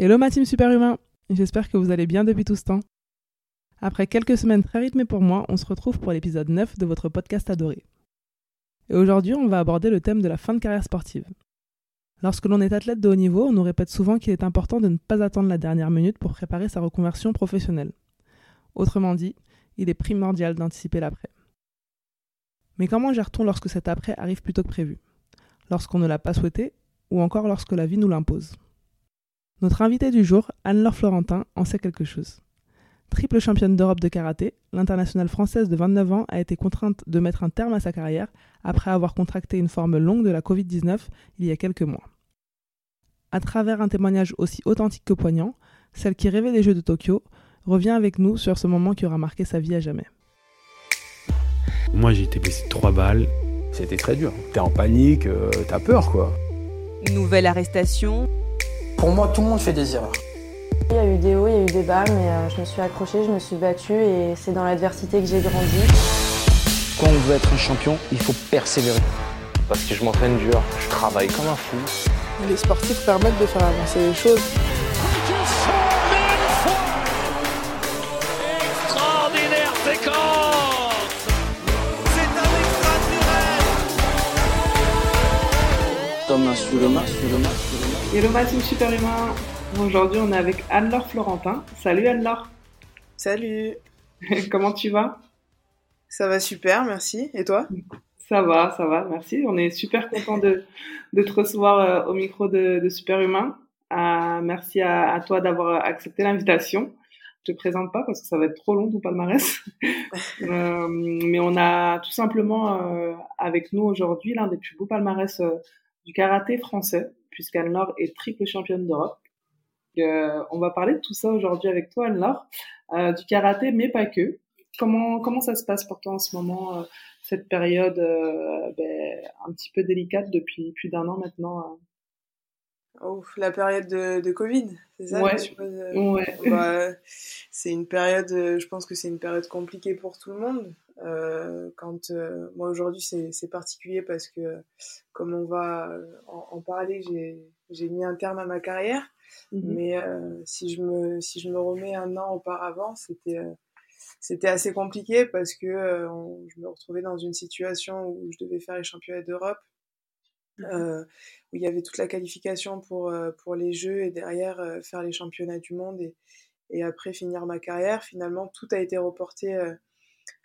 Hello ma team superhumain J'espère que vous allez bien depuis tout ce temps. Après quelques semaines très rythmées pour moi, on se retrouve pour l'épisode 9 de votre podcast adoré. Et aujourd'hui, on va aborder le thème de la fin de carrière sportive. Lorsque l'on est athlète de haut niveau, on nous répète souvent qu'il est important de ne pas attendre la dernière minute pour préparer sa reconversion professionnelle. Autrement dit, il est primordial d'anticiper l'après. Mais comment gère-t-on lorsque cet après arrive plus tôt que prévu? Lorsqu'on ne l'a pas souhaité ou encore lorsque la vie nous l'impose? Notre invitée du jour, Anne-Laure Florentin, en sait quelque chose. Triple championne d'Europe de karaté, l'internationale française de 29 ans a été contrainte de mettre un terme à sa carrière après avoir contracté une forme longue de la Covid-19 il y a quelques mois. À travers un témoignage aussi authentique que poignant, celle qui rêvait des Jeux de Tokyo revient avec nous sur ce moment qui aura marqué sa vie à jamais. Moi j'ai été blessé de trois balles. C'était très dur. T'es en panique, euh, t'as peur quoi. Nouvelle arrestation. Pour moi, tout le monde fait des erreurs. Il y a eu des hauts, il y a eu des bas, mais euh, je me suis accrochée, je me suis battue et c'est dans l'adversité que j'ai grandi. Quand on veut être un champion, il faut persévérer. Parce que je m'entraîne dur, je travaille comme un fou. Les sportifs permettent de faire avancer les choses. Extraordinaire séquence C'est un extraordinaire Thomas sur le match, Hello ma team superhumain Aujourd'hui on est avec Anne-Laure Florentin. Salut Anne-Laure Salut, Comment tu vas? Ça va super, merci. Et toi? Ça va, ça va, merci. On est super content de, de te recevoir euh, au micro de, de Superhumain. Euh, merci à, à toi d'avoir accepté l'invitation. Je te présente pas parce que ça va être trop long ton palmarès. Euh, mais on a tout simplement avec nous aujourd'hui l'un des plus beaux palmarès du karaté français, puisqu'Anne-Laure est triple championne d'Europe. Euh, on va parler de tout ça aujourd'hui avec toi, Anne-Laure, euh, du karaté, mais pas que. Comment, comment ça se passe pour toi en ce moment, euh, cette période euh, ben, un petit peu délicate depuis plus d'un an maintenant Ouf, La période de, de Covid, c'est ça Ouais. je suppose, euh, Ouais. bah, C'est une période, euh, je pense que c'est une période compliquée pour tout le monde. Euh, quand euh, moi aujourd'hui c'est particulier parce que comme on va euh, en, en parler, j'ai mis un terme à ma carrière. Mhm. Mais euh, si je me si je me remets un an auparavant, c'était c'était assez compliqué parce que on- je me retrouvais dans une situation où je devais faire les championnats d'Europe, euh, où il y avait toute la qualification pour euh, pour les Jeux et derrière euh, faire les championnats du monde et et après finir ma carrière. Finalement, tout a été reporté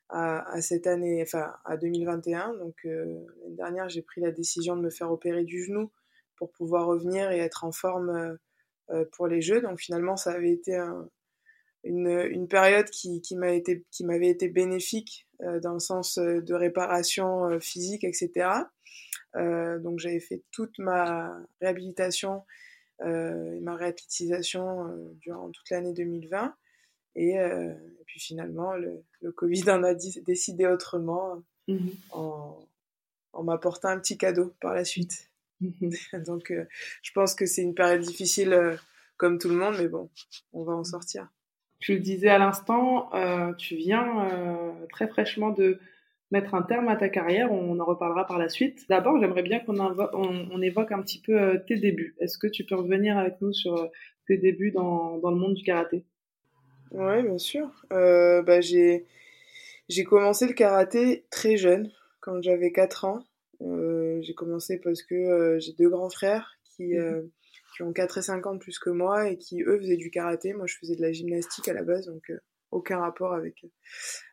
à, cette année, enfin à 2021. Donc l'année dernière, j'ai pris la décision de me faire opérer du genou pour pouvoir revenir et être en forme pour les Jeux. Donc finalement, ça avait été un- une, une période qui, qui m'a été m'avait été bénéfique dans le sens euh, de réparation euh, physique, etc. Euh, donc j'avais fait toute ma réhabilitation euh, et ma réathlétisation euh, durant toute l'année 2020. Et, euh, et puis finalement, le, le Covid en a décidé autrement Mhm. en, en m'apportant un petit cadeau par la suite. Mhm. Donc euh, je pense que c'est une période difficile euh, comme tout le monde, mais bon, on va en sortir. Tu le disais à l'instant, euh, tu viens euh, très fraîchement de mettre un terme à ta carrière. On en reparlera par la suite. D'abord, j'aimerais bien qu'on invo- on, on évoque un petit peu euh, tes débuts. Est-ce que tu peux revenir avec nous sur tes débuts dans, dans le monde du karaté? Oui, bien sûr. Bah, j'ai, j'ai commencé le karaté très jeune, quand j'avais 4 ans. J'ai commencé parce que j'ai deux grands frères qui, euh, qui ont 4 et 5 ans de plus que moi et qui, eux, faisaient du karaté. Moi, je faisais de la gymnastique à la base, donc euh, aucun rapport avec,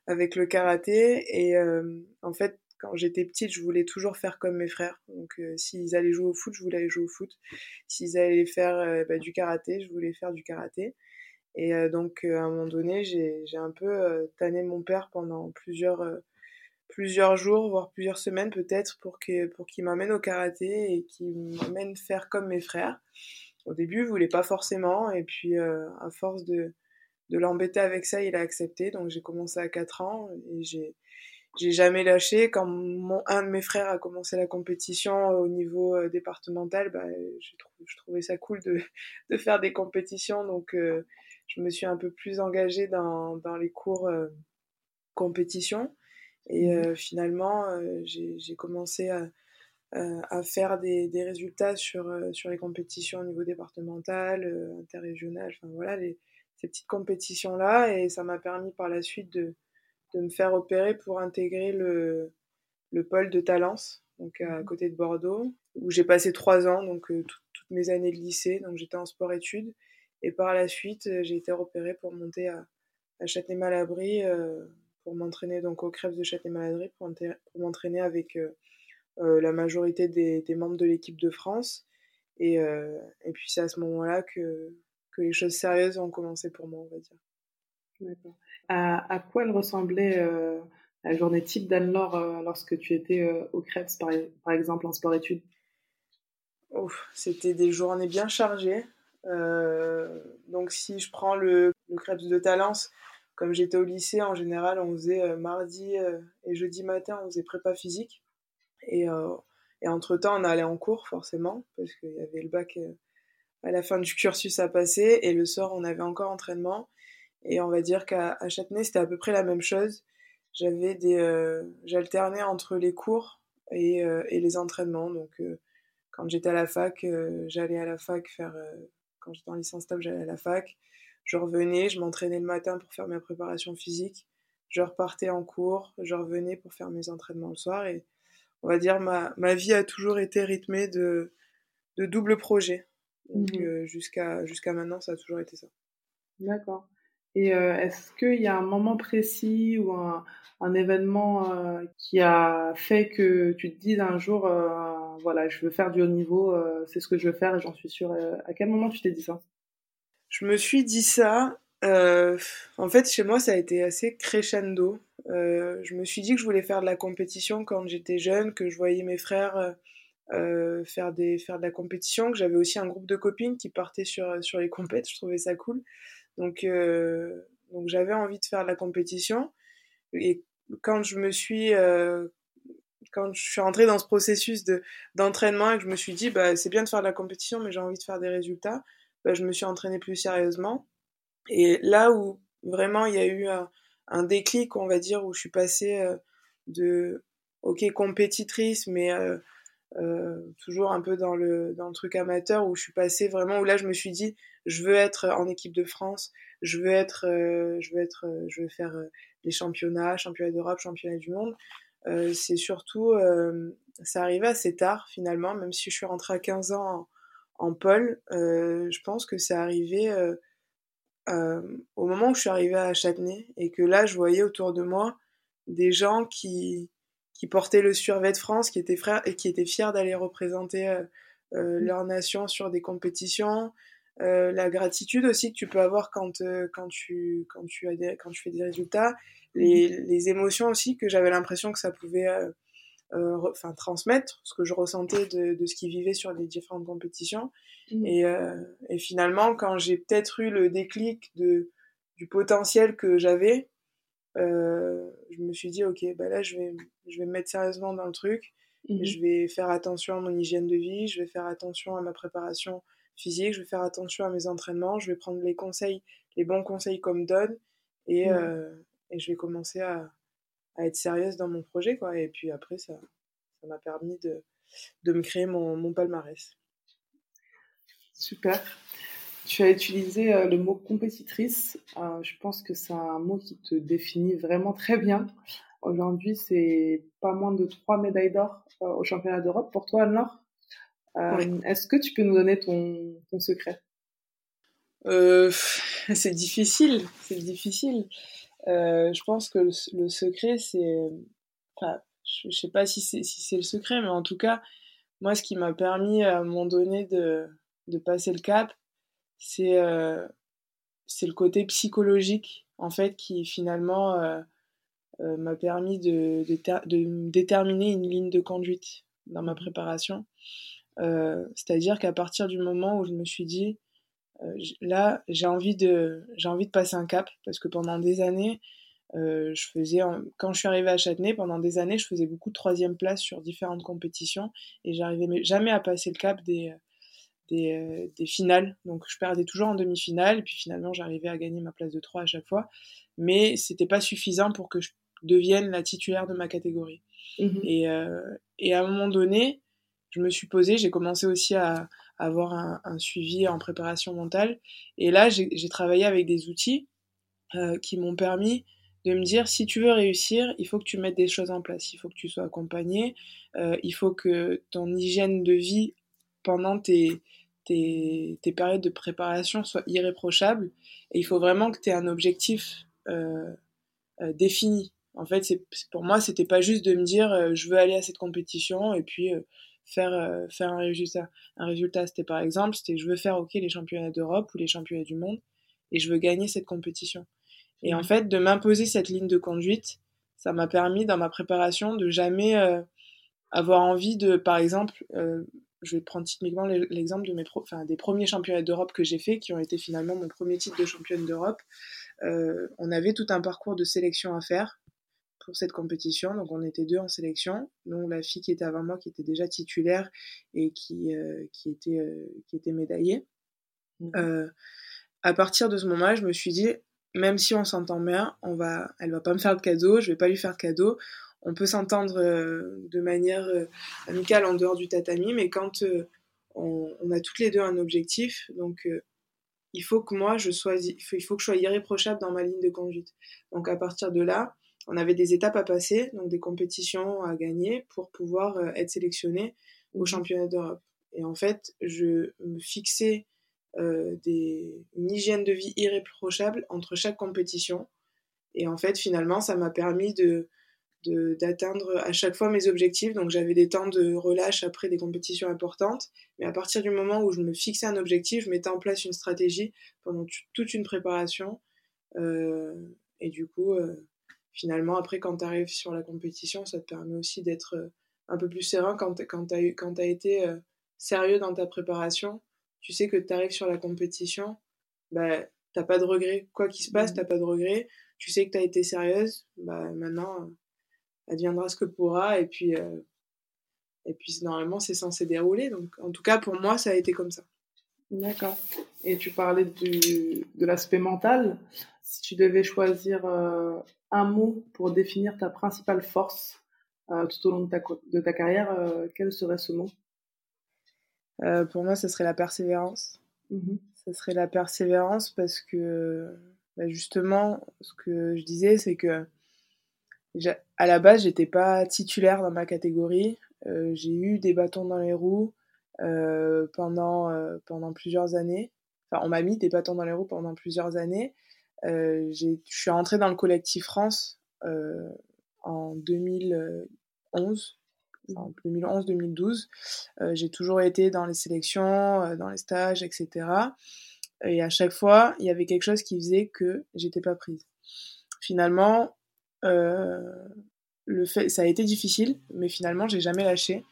avec le karaté. Et euh, en fait, quand j'étais petite, je voulais toujours faire comme mes frères. Donc, euh, s'ils allaient jouer au foot, je voulais aller jouer au foot. S'ils allaient faire euh, bah, du karaté, je voulais faire du karaté. Et euh, donc, euh, à un moment donné, j'ai un peu euh, tanné mon père pendant plusieurs, euh, plusieurs jours, voire plusieurs semaines peut-être, pour que pour qu'il m'amène au karaté et qu'il m'amène faire comme mes frères. Au début, il voulait pas forcément, et puis euh, à force de, de l'embêter avec ça, il a accepté. Donc, j'ai commencé à 4 ans et j'ai j'ai jamais lâché. Quand mon, un de mes frères a commencé la compétition au niveau euh, départemental, bah, trou- je trouvais ça cool de, de faire des compétitions. Donc, euh, je me suis un peu plus engagée dans, dans les cours euh, compétition. Et euh, finalement, euh, j'ai commencé à, à faire des, des résultats sur, sur les compétitions au niveau départemental, interrégional, enfin voilà, les, ces petites compétitions-là. Et ça m'a permis par la suite de, de me faire opérer pour intégrer le, le pôle de Talence, donc à mmh côté de Bordeaux, où j'ai passé trois ans, donc toutes mes années de lycée, donc j'étais en sport-études. Et par la suite, j'ai été repérée pour monter à, à Châtenay-Malabry pour m'entraîner donc au Crêpes de Châtenay-Malabry pour, m'entraîner avec euh, la majorité des, des, membres de l'équipe de France. Et, et puis c'est à ce moment-là que, que les choses sérieuses ont commencé pour moi, on va dire. D'accord. À, à, quoi elle ressemblait euh, la journée type d'Anne-Laure euh, lorsque tu étais euh, au Krebs, par, par, exemple, en sport-études C'était des journées bien chargées. donc, si je prends le, le Krebs de Talence, comme j'étais au lycée, en général, on faisait mardi et jeudi matin, on faisait prépa physique. Et, et entre-temps, on allait en cours, forcément, parce qu'il y avait le bac à la fin du cursus à passer. Et le soir, on avait encore entraînement. Et on va dire qu'à Châtenay, c'était à peu près la même chose. Euh, j'alternais entre les cours et, euh, les entraînements. Donc, euh, quand j'étais à la fac, j'allais à la fac faire, quand j'étais en licence top, j'allais à la fac. Je revenais, je m'entraînais le matin pour faire ma préparation physique. Je repartais en cours, je revenais pour faire mes entraînements le soir. Et on va dire, ma, ma vie a toujours été rythmée de, de double projet. Donc, mmh jusqu'à jusqu'à maintenant, ça a toujours été ça. D'accord. Et euh, est-ce qu'il y a un moment précis ou un, un événement euh, qui a fait que tu te dises un jour, euh, voilà, je veux faire du haut niveau, c'est ce que je veux faire et j'en suis sûre. à quel moment tu t'es dit ça? Je me suis dit ça. en fait, chez moi, ça a été assez crescendo. je me suis dit que je voulais faire de la compétition quand j'étais jeune, que je voyais mes frères faire, des, faire de la compétition, que j'avais aussi un groupe de copines qui partaient sur, sur les compètes. Je trouvais ça cool. Donc, euh, donc j'avais envie de faire de la compétition. Et quand je me suis, euh, quand je suis rentrée dans ce processus de d'entraînement et que je me suis dit, bah, c'est bien de faire de la compétition, mais j'ai envie de faire des résultats, bah, je me suis entraînée plus sérieusement. Et là où vraiment il y a eu un, un déclic, on va dire, où je suis passée euh, de, ok, compétitrice, mais euh, euh, toujours un peu dans le, dans le truc amateur où je suis passée vraiment où là je me suis dit je veux être en équipe de France je veux être euh, je veux être euh, je veux faire les championnats championnats d'Europe championnats du monde c'est surtout ça arrivait assez tard finalement même si je suis rentrée à 15 ans en, pôle je pense que c'est arrivé au moment où je suis arrivée à Châtenay et que là je voyais autour de moi des gens qui qui portaient le survêt de France, qui étaient frères et qui étaient fiers d'aller représenter euh, euh, mmh. leur nation sur des compétitions. Euh, la gratitude aussi que tu peux avoir quand quand tu quand tu as des, quand tu fais des résultats, les, mmh. les émotions aussi que j'avais l'impression que ça pouvait enfin transmettre ce que je ressentais de, de ce qu'ils vivaient sur les différentes compétitions. Mmh. Et, et finalement, quand j'ai peut-être eu le déclic de du potentiel que j'avais, euh, je me suis dit, ok, bah là, je vais, je vais me mettre sérieusement dans le truc. Mhm. Je vais faire attention à mon hygiène de vie, je vais faire attention à ma préparation physique, je vais faire attention à mes entraînements, je vais prendre les conseils, les bons conseils qu'on me donne et, mhm. euh, et je vais commencer à, à, être sérieuse dans mon projet. Quoi. Et puis après, ça ça m'a permis de, de me créer mon, mon palmarès. Super. Tu as utilisé euh, le mot compétitrice. Euh, je pense que c'est un mot qui te définit vraiment très bien. Aujourd'hui, c'est pas moins de trois médailles d'or euh, au championnat d'Europe pour toi, Anne-Laure. Est-ce que tu peux nous donner ton, ton secret? C'est difficile, c'est difficile. Je pense que le, secret, c'est... Enfin, je, ne sais pas si c'est si le secret, mais en tout cas, moi, ce qui m'a permis à un moment donné de, de passer le cap, c'est euh, le côté psychologique en fait qui finalement euh, euh, m'a permis de, de, déterminer une ligne de conduite dans ma préparation. C'est-à-dire qu'à partir du moment où je me suis dit, là, j'ai envie, de, j'ai envie de passer un cap, parce que pendant des années, je faisais, quand je suis arrivée à Châtenay, pendant des années, je faisais beaucoup de troisième place sur différentes compétitions, et j'arrivais jamais à passer le cap des, euh, des, finales. Donc je perdais toujours en demi-finale, et puis finalement j'arrivais à gagner ma place de 3 à chaque fois. Mais c'était pas suffisant pour que je devienne la titulaire de ma catégorie. Mhm. Et, euh, et, à un moment donné, je me suis posée, j'ai commencé aussi à, avoir un, suivi en préparation mentale. Et là, j'ai travaillé avec des outils euh, qui m'ont permis de me dire si tu veux réussir, il faut que tu mettes des choses en place, il faut que tu sois accompagné, euh, il faut que ton hygiène de vie pendant tes, tes, périodes de préparation soit irréprochable et il faut vraiment que tu aies un objectif euh, défini. En fait, pour moi, c'était pas juste de me dire je veux aller à cette compétition et puis euh, faire faire un résultat. Un résultat, c'était par exemple, c'était je veux faire OK les championnats d'Europe ou les championnats du monde et je veux gagner cette compétition. Et en fait, de m'imposer cette ligne de conduite, ça m'a permis dans ma préparation de jamais euh, avoir envie de, par exemple, euh, je vais prendre typiquement l'exemple de mes pro enfin, des premiers championnats d'Europe que j'ai fait, qui ont été finalement mon premier titre de championne d'Europe. Euh, on avait tout un parcours de sélection à faire pour cette compétition, donc on était deux en sélection, donc la fille qui était avant moi, qui était déjà titulaire et qui, euh, qui, était, euh, qui était médaillée. Mmh. à partir de ce moment-là, je me suis dit, même si on s'entend bien, on va, elle va pas me faire de cadeau, je vais pas lui faire de cadeau. On peut s'entendre euh, de manière euh, amicale en dehors du tatami, mais quand euh, on, on, a toutes les deux un objectif, donc il faut que moi je sois, il faut, il faut que je sois irréprochable dans ma ligne de conduite. Donc à partir de là, on avait des étapes à passer, donc des compétitions à gagner pour pouvoir être sélectionné au championnat d'Europe. Et en fait, je me fixais euh, des, une hygiène de vie irréprochable entre chaque compétition. Et en fait, finalement, ça m'a permis de d'atteindre à chaque fois mes objectifs. Donc j'avais des temps de relâche après des compétitions importantes. Mais à partir du moment où je me fixais un objectif, je mettais en place une stratégie pendant toute une préparation. Euh, et du coup, euh, finalement, après, quand tu arrives sur la compétition, ça te permet aussi d'être euh, un peu plus serein quand, quand tu as, as, été euh, sérieux dans ta préparation tu sais que tu arrives sur la compétition, bah, t'as pas de regret. Quoi qu'il se passe, mmh. t'as pas de regret. Tu sais que tu as été sérieuse, bah, maintenant, adviendra ce que pourra. Et puis, euh, et puis normalement, c'est censé dérouler. Donc, en tout cas, pour moi, ça a été comme ça. D'accord. Et tu parlais du, de l'aspect mental. Si tu devais choisir euh, un mot pour définir ta principale force euh, tout au long de ta, de ta carrière, euh, quel serait ce mot? Euh, pour moi, ce serait la persévérance. Mmh ce serait la persévérance parce que, bah justement, ce que je disais, c'est que à la base, j'étais pas titulaire dans ma catégorie. J'ai eu des bâtons dans les roues pendant, pendant plusieurs années. Enfin, on m'a mis des bâtons dans les roues pendant plusieurs années. Euh, je suis rentrée dans le collectif France en 2011 en 2011-2012. Euh, j'ai toujours été dans les sélections, euh, dans les stages, etc. Et à chaque fois, il y avait quelque chose qui faisait que j'étais pas prise. Finalement, euh, le fait, ça a été difficile, mais finalement, j'ai jamais lâché.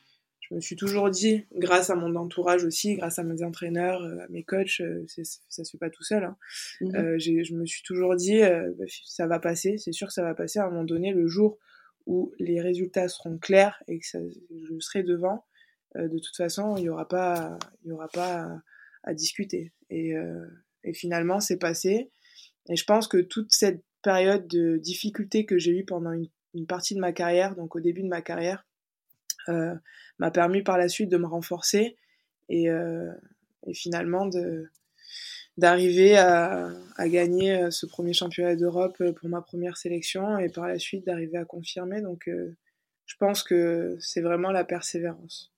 Je me suis toujours dit, grâce à mon entourage aussi, grâce à mes entraîneurs, à mes coachs, ça se fait pas tout seul. Hein. Mmh je me suis toujours dit, bah, ça va passer, c'est sûr que ça va passer à un moment donné, le jour où les résultats seront clairs et que ça, je serai devant, euh, de toute façon, il n'y aura pas, il y aura pas à, discuter. Et, euh, et finalement, c'est passé. Et je pense que toute cette période de difficulté que j'ai eue pendant une, une, partie de ma carrière, donc au début de ma carrière, euh, m'a permis par la suite de me renforcer et, euh, et finalement de, d'arriver à, à, gagner euh, ce premier championnat d'Europe euh, pour ma première sélection et par la suite d'arriver à confirmer. Donc euh, je pense que c'est vraiment la persévérance.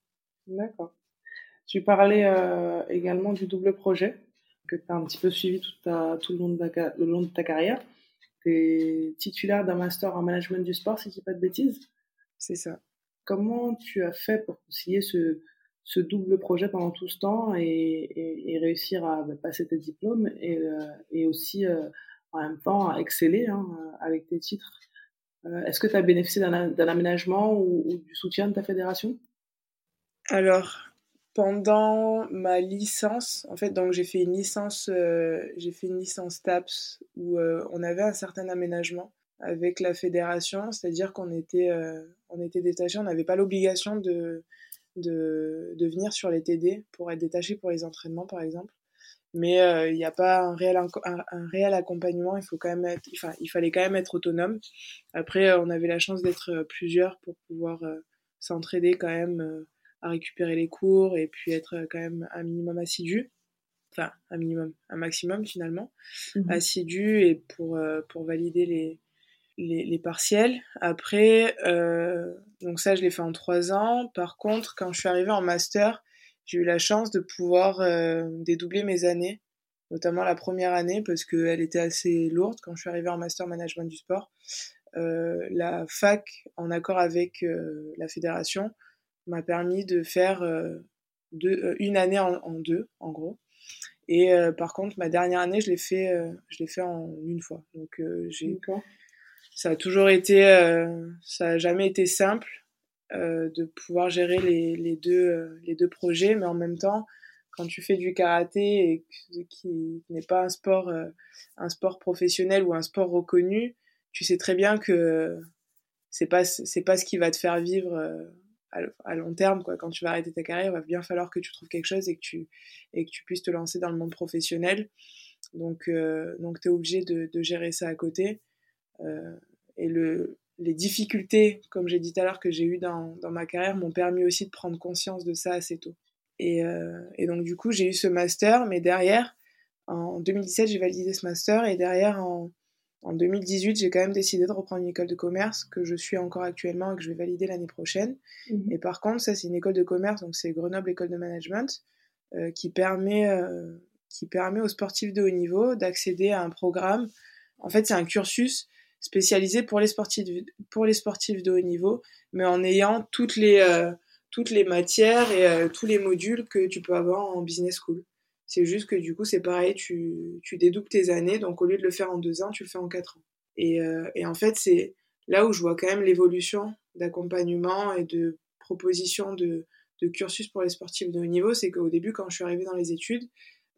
D'accord. Tu parlais euh, également du double projet que tu as un petit peu suivi tout, ta, tout le, long de ta, le long de ta carrière. Tu es titulaire d'un master en management du sport, si je dis pas de bêtises. C'est ça. Comment tu as fait pour concilier ce, double projet pendant tout ce temps et, réussir à bah, passer tes diplômes et, euh, aussi euh, en même temps à exceller hein, avec tes titres? Euh, Est-ce que tu as bénéficié d'un aménagement ou, ou, du soutien de ta fédération? Alors, pendant ma licence, en fait, donc j'ai fait une licence, j'ai fait une licence TAPS où on avait un certain aménagement avec la fédération, c'est-à-dire qu'on était, euh, on était détaché, on n'avait pas l'obligation de de, de venir sur les TD pour être détaché pour les entraînements, par exemple. Mais euh, il n'y a pas un réel, un, un, réel accompagnement, il, faut quand même être, enfin, il fallait quand même être autonome. Après, euh, on avait la chance d'être euh, plusieurs pour pouvoir s'entraider quand même à récupérer les cours et puis être quand même un minimum assidu. Enfin, un minimum, un maximum finalement, Mhm. assidu et pour, euh, pour valider les, les, les partiels. Après, euh, donc ça, je l'ai fait en trois ans. Par contre, quand je suis arrivée en master, j'ai eu la chance de pouvoir euh, dédoubler mes années, notamment la première année, parce qu'elle était assez lourde quand je suis arrivée en master management du sport. Euh, la fac, en accord avec euh, la fédération, m'a permis de faire euh, deux, euh, une année en, deux, en gros. Et par contre, ma dernière année, je l'ai fait, je l'ai fait en une fois. Donc, j'ai, ça a toujours été, euh, ça a jamais été simple euh, de pouvoir gérer les, les deux, euh, les deux projets, mais en même temps, quand tu fais du karaté et qui n'est pas un sport, professionnel ou un sport reconnu, tu sais très bien que c'est pas, c'est pas ce qui va te faire vivre à, long terme. Quand tu vas arrêter ta carrière, il va bien falloir que tu trouves quelque chose et que tu, et que tu puisses te lancer dans le monde professionnel. Donc, donc tu es obligé de, gérer ça à côté. Euh, et le, les difficultés, comme j'ai dit tout à l'heure, que j'ai eues dans, dans ma carrière m'ont permis aussi de prendre conscience de ça assez tôt. Et, euh, et donc, du coup, j'ai eu ce master, mais derrière, en 2017, j'ai validé ce master, et derrière, en, en 2018, j'ai quand même décidé de reprendre une école de commerce que je suis encore actuellement et que je vais valider l'année prochaine. Mmh. Et par contre, ça, c'est une école de commerce, donc c'est Grenoble École de Management, euh, qui, permet, euh, qui permet aux sportifs de haut niveau d'accéder à un programme. En fait, c'est un cursus spécialisé pour les sportifs, pour les sportifs de haut niveau, mais en ayant toutes les, euh, toutes les matières et euh, tous les modules que tu peux avoir en business school. C'est juste que du coup, c'est pareil, tu, tu dédoubles tes années, donc au lieu de le faire en deux ans, tu le fais en quatre ans. Et, euh, et en fait, c'est là où je vois quand même l'évolution d'accompagnement et de proposition de, de cursus pour les sportifs de haut niveau, c'est qu'au début, quand je suis arrivée dans les études,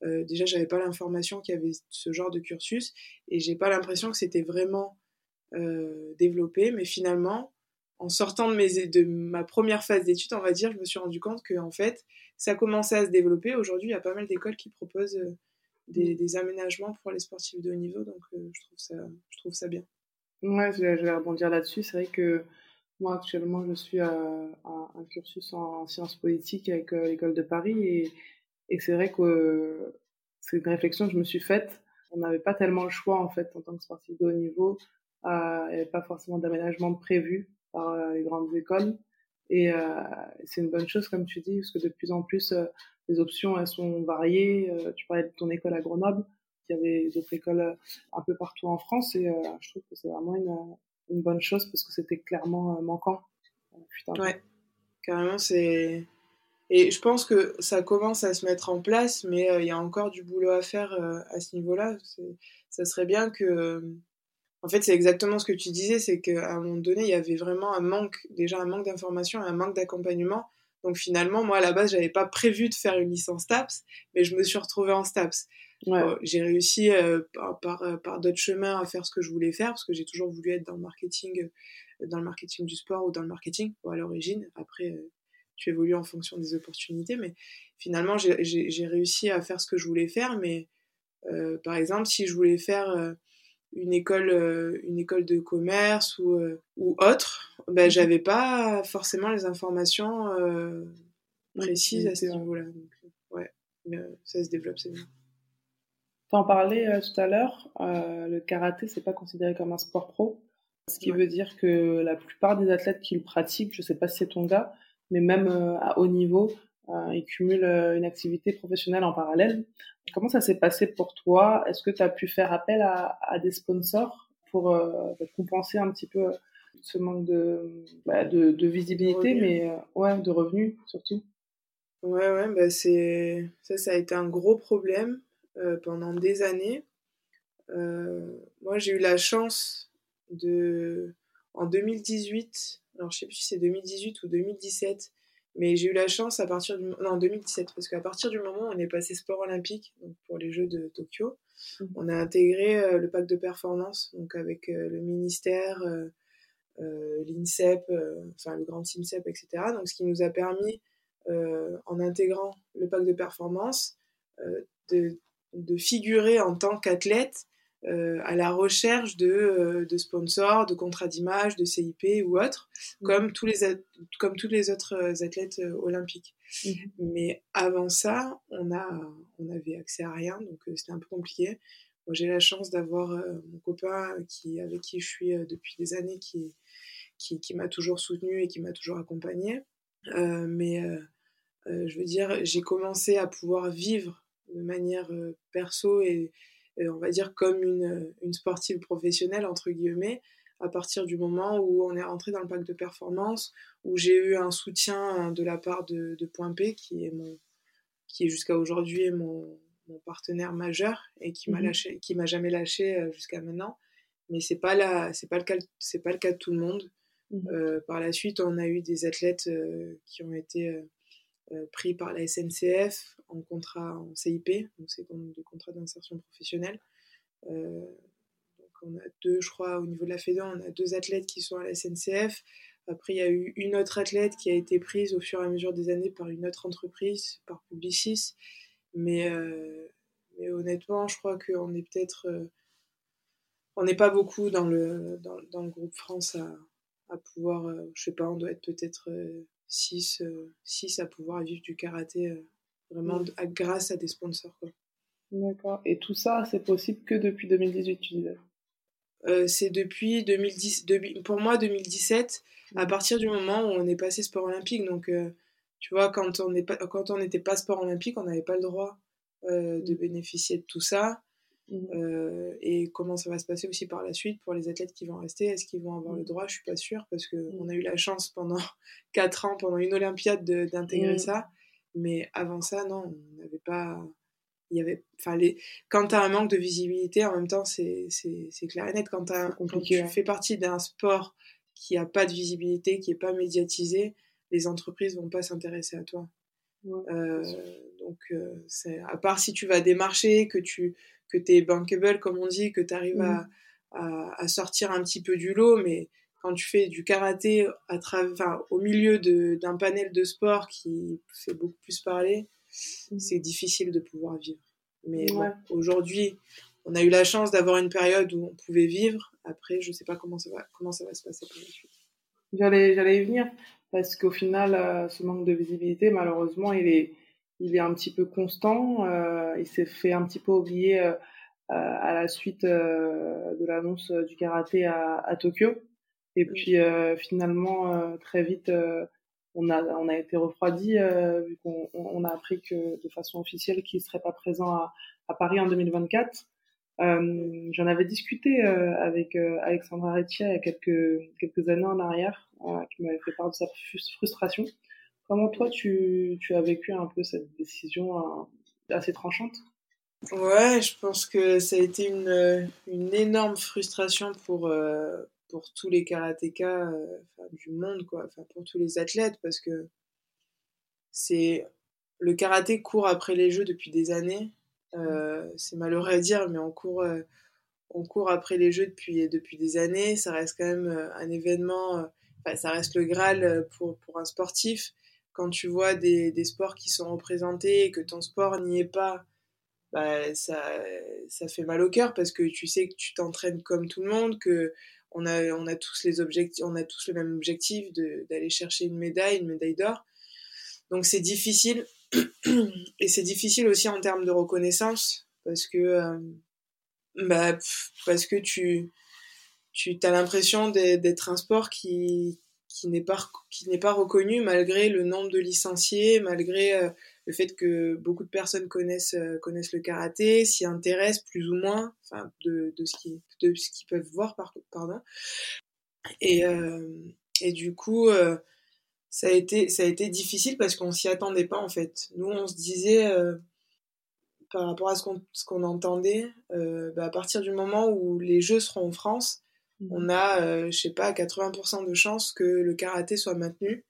euh, déjà, j'avais pas l'information qu'il y avait ce genre de cursus et j'ai pas l'impression que c'était vraiment euh, développé, mais finalement, en sortant de, mes, de ma première phase d'études, on va dire, je me suis rendu compte que en fait, ça commençait à se développer. Aujourd'hui, il y a pas mal d'écoles qui proposent euh, des, des, aménagements pour les sportifs de haut niveau, donc euh, je, trouve ça, je trouve ça bien. Ouais, je vais, rebondir là-dessus. C'est vrai que moi, actuellement, je suis à, à un cursus en, sciences politiques avec euh, l'école de Paris et, et c'est vrai que c'est une réflexion que je me suis faite. On n'avait pas tellement le choix, en fait, en tant que sportif de haut niveau. Euh, il n'y avait pas forcément d'aménagement prévu par euh, les grandes écoles. Et euh, c'est une bonne chose, comme tu dis, parce que de plus en plus, euh, les options elles sont variées. Euh, tu parlais de ton école à Grenoble, il y avait d'autres écoles un peu partout en France, et je trouve que c'est vraiment une, une, bonne chose parce que c'était clairement manquant. Putain. Ouais, carrément, c'est. Et je pense que ça commence à se mettre en place, mais il y a encore du boulot à faire à ce niveau-là. Ça serait bien que en fait, c'est exactement ce que tu disais, c'est qu'à un moment donné, il y avait vraiment un manque, déjà un manque d'information, un manque d'accompagnement. Donc finalement, moi à la base, j'avais pas prévu de faire une licence STAPS, mais je me suis retrouvée en STAPS. Ouais. Bon, j'ai réussi euh, par, par, par d'autres chemins à faire ce que je voulais faire, parce que j'ai toujours voulu être dans le marketing, euh, dans le marketing du sport ou dans le marketing, bon, à l'origine. Après, euh, tu évolues en fonction des opportunités, mais finalement, j'ai réussi à faire ce que je voulais faire. Mais euh, par exemple, si je voulais faire une école euh, une école de commerce ou euh, ou autre ben j'avais pas forcément les informations euh, précises à ce niveau-là. Donc ouais mais ça se développe c'est bien. T'en parlais euh, tout à l'heure, euh, le karaté c'est pas considéré comme un sport pro, ce qui ouais. veut dire que la plupart des athlètes qui le pratiquent, je sais pas si c'est ton cas, mais même euh, à haut niveau, ils cumulent une activité professionnelle en parallèle. Comment ça s'est passé pour toi? Est-ce que tu as pu faire appel à, à des sponsors pour euh, compenser un petit peu ce manque de, bah, de, de, visibilité, de mais euh, ouais, de revenus surtout? Ouais, ouais, bah c'est ça, ça a été un gros problème euh, pendant des années. moi, j'ai eu la chance de, en 2018, alors je sais plus si c'est 2018 ou 2017, mais j'ai eu la chance à partir du non 2017 parce qu'à partir du moment où on est passé sport olympique donc pour les Jeux de Tokyo, mmh. on a intégré euh, le pacte de performance donc avec euh, le ministère, euh, l'INSEP, enfin le grand INSEP, etc. Donc ce qui nous a permis en intégrant le pacte de performance de, de figurer en tant qu'athlète euh, à la recherche de, euh, de sponsors, de contrats d'image, de CIP ou autres, Mhm. comme, tous les, comme tous les autres euh, athlètes olympiques. Mhm. Mais avant ça, on, a, on avait accès à rien, donc c'était un peu compliqué. Moi, j'ai la chance d'avoir mon copain qui, avec qui je suis depuis des années, qui, qui, qui m'a toujours soutenu et qui m'a toujours accompagné. Euh, mais euh, je veux dire, j'ai commencé à pouvoir vivre de manière perso et on va dire comme une, une sportive professionnelle, entre guillemets, à partir du moment où on est rentré dans le pack de performance, où j'ai eu un soutien de la part de, de Point P, qui est, mon, qui est jusqu'à aujourd'hui mon, mon partenaire majeur et qui m'a lâché, qui m'a jamais lâché euh, jusqu'à maintenant. Mais c'est pas la, c'est pas le cas, c'est pas le cas de tout le monde. Euh, par la suite, on a eu des athlètes euh, qui ont été euh, euh, pris par la SNCF en contrat en CIP, donc c'est des contrats d'insertion professionnelle. Euh, on a deux, je crois, au niveau de la FEDA, on a deux athlètes qui sont à la SNCF. Après, il y a eu une autre athlète qui a été prise au fur et à mesure des années par une autre entreprise, par Publicis. Mais, euh, mais honnêtement, je crois qu'on est peut-être. euh, on n'est pas beaucoup dans le, dans, le groupe France à, à pouvoir. euh, je sais pas, on doit être peut-être 6 à pouvoir vivre du karaté euh, vraiment Mm. à- grâce à des sponsors. Quoi. D'accord. Et tout ça, c'est possible que depuis 2018, tu disais? Euh, c'est depuis 2010, depuis- pour moi 2017, à partir du moment où on est passé sport olympique. Donc, euh, tu vois, quand on n'était pas sport olympique, on n'avait pas le droit euh, de Mm. bénéficier de tout ça. Mhm. Euh, et comment ça va se passer aussi par la suite pour les athlètes qui vont rester? Est-ce qu'ils vont avoir le Mm. droit? Je suis pas sûre parce que Mm. on a eu la chance pendant 4 ans, pendant une Olympiade, de- d'intégrer ça. Mais avant ça, non, on n'avait pas. Il y avait, enfin, les... Quand tu as un manque de visibilité, en même temps, c'est clair et net. Quand, C'est quand tu fais partie d'un sport qui a pas de visibilité, qui est pas médiatisé, les entreprises vont pas s'intéresser à toi. Ouais, Euh, donc, euh, à part si tu vas démarcher, que tu que es bankable, comme on dit, que tu arrives à, à, à sortir un petit peu du lot, mais quand tu fais du karaté à enfin, au milieu d'un panel de sport qui fait beaucoup plus parler, Mhm. c'est difficile de pouvoir vivre. Mais bon, aujourd'hui, on a eu la chance d'avoir une période où on pouvait vivre. Après, je sais pas comment ça va, comment ça va se passer pour la suite. J'allais, j'allais y venir parce qu'au final, euh, ce manque de visibilité, malheureusement, il est, il est un petit peu constant. euh, il s'est fait un petit peu oublier euh, euh, à la suite de l'annonce du karaté à, à Tokyo. Et puis finalement, très vite, on a, on a été refroidi vu qu'on on- on a appris que de façon officielle qu'il serait pas présent à, à Paris en 2024. Euh, J'en avais discuté euh, avec euh, Alexandra Reccia il y a quelques, quelques années en arrière, qui m'avait fait part de sa frus- frustration. Comment toi, tu, as vécu un peu cette décision euh, assez tranchante? Ouais, je pense que ça a été une, euh, énorme frustration pour, euh, pour tous les karatékas du monde, quoi. Pour tous les athlètes, parce que c'est le karaté court après les jeux depuis des années. C'est malheureux à dire, mais on court, après les jeux depuis, des années. Ça reste quand même un événement, ça reste le Graal pour un sportif. Quand tu vois des, sports qui sont représentés et que ton sport n'y est pas, bah, ça, ça fait mal au cœur parce que tu sais que tu t'entraînes comme tout le monde, que on a, on a tous les objectifs, on a tous le même objectif d'aller chercher une médaille, une médaille d'or. Donc c'est difficile et c'est difficile aussi en termes de reconnaissance parce que euh, bah, parce que tu tu as l'impression d'être un sport qui qui n'est pas qui n'est pas reconnu malgré le nombre de licenciés, malgré euh, le fait que beaucoup de personnes connaissent euh, connaissent le karaté, s'y intéressent plus ou moins, enfin de, de ce qui de ce qu'ils peuvent voir par pardon. Et euh, et du coup ça a été ça a été difficile parce qu'on s'y attendait pas en fait. Nous on se disait par rapport à ce qu'on ce qu'on entendait, bah, à partir du moment où les jeux seront en France, on a, euh, je sais pas, 80% de chances que le karaté soit maintenu.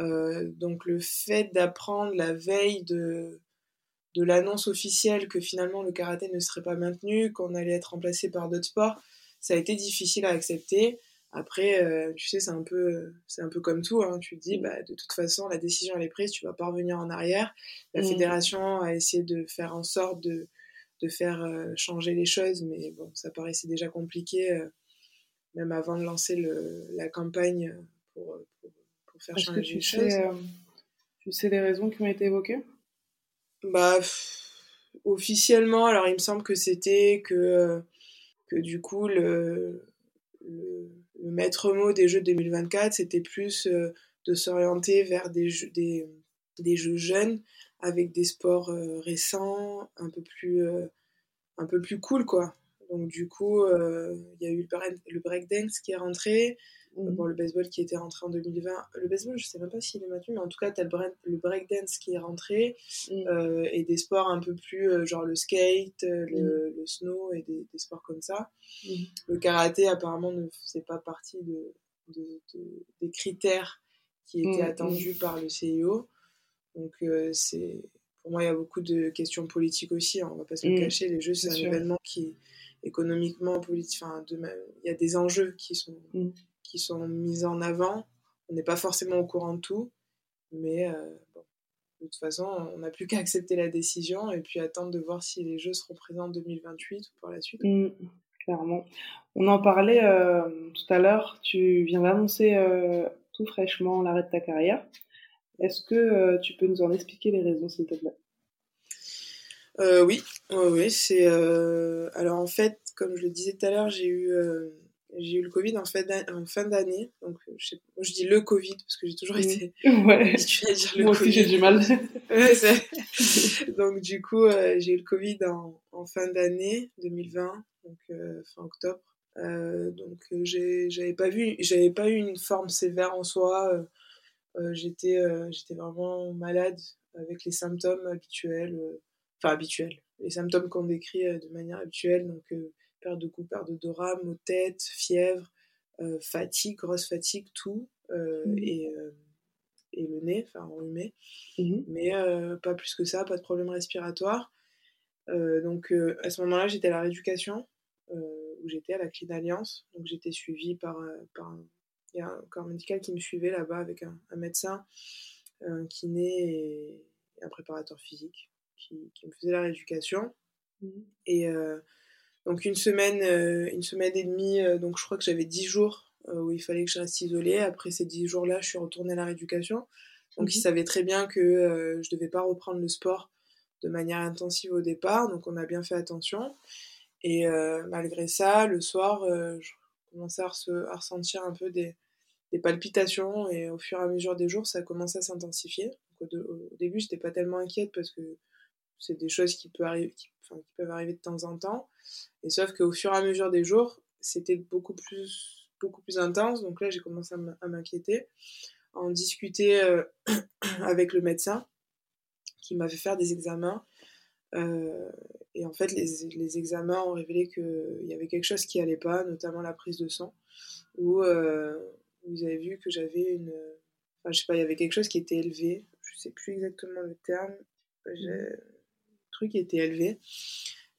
Euh, donc le fait d'apprendre la veille de, de l'annonce officielle que finalement le karaté ne serait pas maintenu, qu'on allait être remplacé par d'autres sports, ça a été difficile à accepter. Après, euh, tu sais, c'est un peu, c'est un peu comme tout. Hein. Tu te dis, bah, de toute façon, la décision elle est prise, tu vas pas revenir en arrière. La Mm. fédération a essayé de faire en sorte de, de faire changer les choses, mais bon, ça paraissait déjà compliqué, même avant de lancer le, la campagne pour, pour, pour faire changer que les tu choses. Sais, tu sais les raisons qui ont été évoquées? Bah, officiellement, alors il me semble que c'était que, que du coup, le, le, le, maître mot des Jeux 2024, c'était plus de s'orienter vers des jeux, des, des jeux jeunes avec des sports euh, récents, un peu plus euh, un peu plus cool quoi. Donc du coup, euh, il y a eu le, breakdance qui est rentré, mmh. bon, le baseball qui était rentré en 2020. Le baseball, je sais même pas s'il est maintenu, mais en tout cas, tu as le, break, le breakdance qui est rentré mmh. euh, et des sports un peu plus euh, genre le skate, le, mmh. le, snow et des, des, sports comme ça. Le karaté, apparemment, ne faisait pas partie de, de, de des critères qui étaient attendus par le CIO. Donc, euh, c'est pour moi, il y a beaucoup de questions politiques aussi. Hein, on va pas se le cacher. Les Jeux, c'est un sûr. événement qui, économiquement, politique, enfin, de, il y a des enjeux qui sont, mm. qui sont mis en avant. On n'est pas forcément au courant de tout, mais euh, bon, de toute façon, on n'a plus qu'à accepter la décision et puis attendre de voir si les Jeux seront présents en 2028 ou par la suite. Mm, clairement. On en parlait euh, tout à l'heure. Tu viens d'annoncer euh, tout fraîchement l'arrêt de ta carrière. Est-ce que euh, tu peux nous en expliquer les raisons, s'il te plaît? Euh, Oui, oui, oui c'est. Euh... Alors en fait, comme je le disais tout à l'heure, j'ai eu euh, j'ai eu le Covid en, fait en fin d'année. Donc je, sais... Moi, je dis le Covid parce que j'ai toujours été ouais. habituée à dire le Moi Covid. aussi j'ai du mal. donc du coup, euh, j'ai eu le Covid en, en fin d'année 2020, donc euh, fin octobre. donc j'avais pas vu, j'avais pas eu une forme sévère en soi. Euh, j'étais euh, j'étais vraiment malade avec les symptômes habituels, euh, enfin habituels, les symptômes qu'on décrit de manière habituelle, donc perte de goût, perte d'odorat, maux de tête, fièvre, fatigue, grosse fatigue, tout, mmh. et, et le nez, enfin enrhumé, mmh. mais pas plus que ça, pas de problème respiratoire. donc à ce moment-là, j'étais à la rééducation, où j'étais à la Clean Alliance, donc j'étais suivie par, par un il y a un corps médical qui me suivait là-bas avec un, un, médecin, un kiné et, un préparateur physique qui, qui me faisait la rééducation. Mmh. Et euh, donc une semaine, euh, une semaine et demie, euh, donc je crois que j'avais 10 jours où il fallait que je reste isolée. Après ces 10 jours-là, je suis retournée à la rééducation. Donc mmh. il savait très bien que je devais pas reprendre le sport de manière intensive au départ, donc on a bien fait attention. Et malgré ça, le soir, je commençais à, à, ressentir un peu des, des, palpitations et au fur et à mesure des jours, ça a commencé à s'intensifier. Au, au, début, j'étais pas tellement inquiète parce que c'est des choses qui, peut arriver, qui, peuvent arriver de temps en temps. Et sauf qu'au fur et à mesure des jours, c'était beaucoup plus, beaucoup plus intense. Donc là, j'ai commencé à m'inquiéter, en discuter euh, avec le médecin qui m'a fait faire des examens. Euh, et en fait, les, les examens ont révélé qu'il y avait quelque chose qui allait pas, notamment la prise de sang, où, euh, vous avez vu que j'avais une. Enfin, je sais pas, il y avait quelque chose qui était élevé, je sais plus exactement le terme, truc était élevé.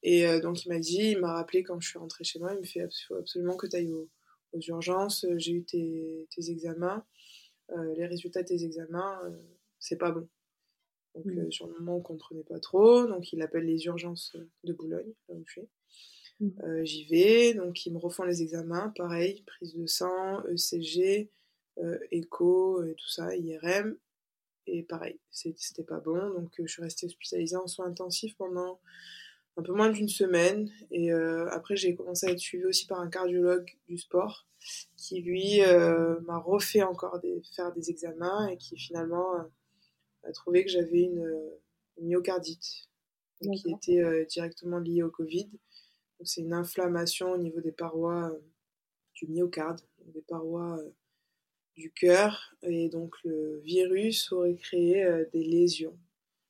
Et euh, donc, il m'a dit, il m'a rappelé quand je suis rentrée chez moi, il me fait faut absolument que tu ailles aux, aux, urgences, j'ai eu tes, tes examens, euh, les résultats de tes examens, c'est pas bon. Donc mmh. euh, sur le moment, on comprenait pas trop. Donc il appelle les urgences de Boulogne, là où je suis. Mmh. Euh, J'y vais, donc ils me refont les examens, pareil, prise de sang, ECG, euh, écho, et tout ça, IRM. Et pareil, c'était pas bon. Donc je suis restée hospitalisée en soins intensifs pendant un peu moins d'une semaine. Et après, j'ai commencé à être suivie aussi par un cardiologue du sport qui, lui, m'a refait encore des, faire des examens et qui finalement a trouvé que j'avais une, une, myocardite donc, qui était euh, directement liée au Covid. C'est une inflammation au niveau des parois euh, du myocarde, des parois euh, du cœur. Et donc le virus aurait créé des lésions,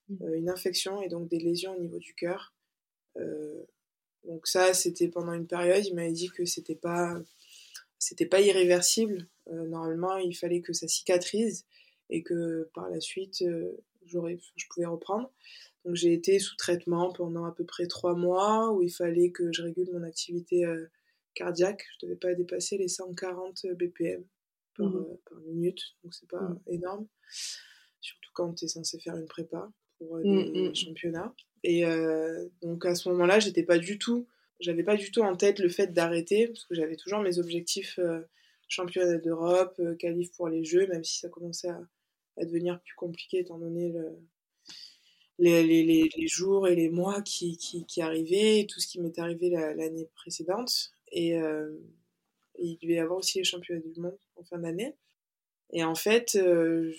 mmh. une infection et donc des lésions au niveau du cœur. donc ça, c'était pendant une période, il m'avait dit que c'était pas c'était pas irréversible. normalement, il fallait que ça cicatrise et que par la suite, euh, j'aurais, je pouvais reprendre. Donc j'ai été sous traitement pendant à peu près trois mois où il fallait que je régule mon activité euh, cardiaque. Je devais pas dépasser les 140 BPM par, mmh. euh, par minute, donc c'est pas mmh. énorme. Surtout quand tu es censé faire une prépa pour Mm, des mm. championnats. Et euh, donc à ce moment-là, j'étais pas du tout, j'avais pas du tout en tête le fait d'arrêter parce que j'avais toujours mes objectifs euh, championnat d'Europe, euh, qualif pour les Jeux, même si ça commençait à, à devenir plus compliqué étant donné le, les, les, les, jours et les mois qui, qui, qui arrivaient, et tout ce qui m'était arrivé la- l'année précédente. Et, euh, et il devait y avoir aussi les championnats du monde en fin d'année. Et en fait, euh,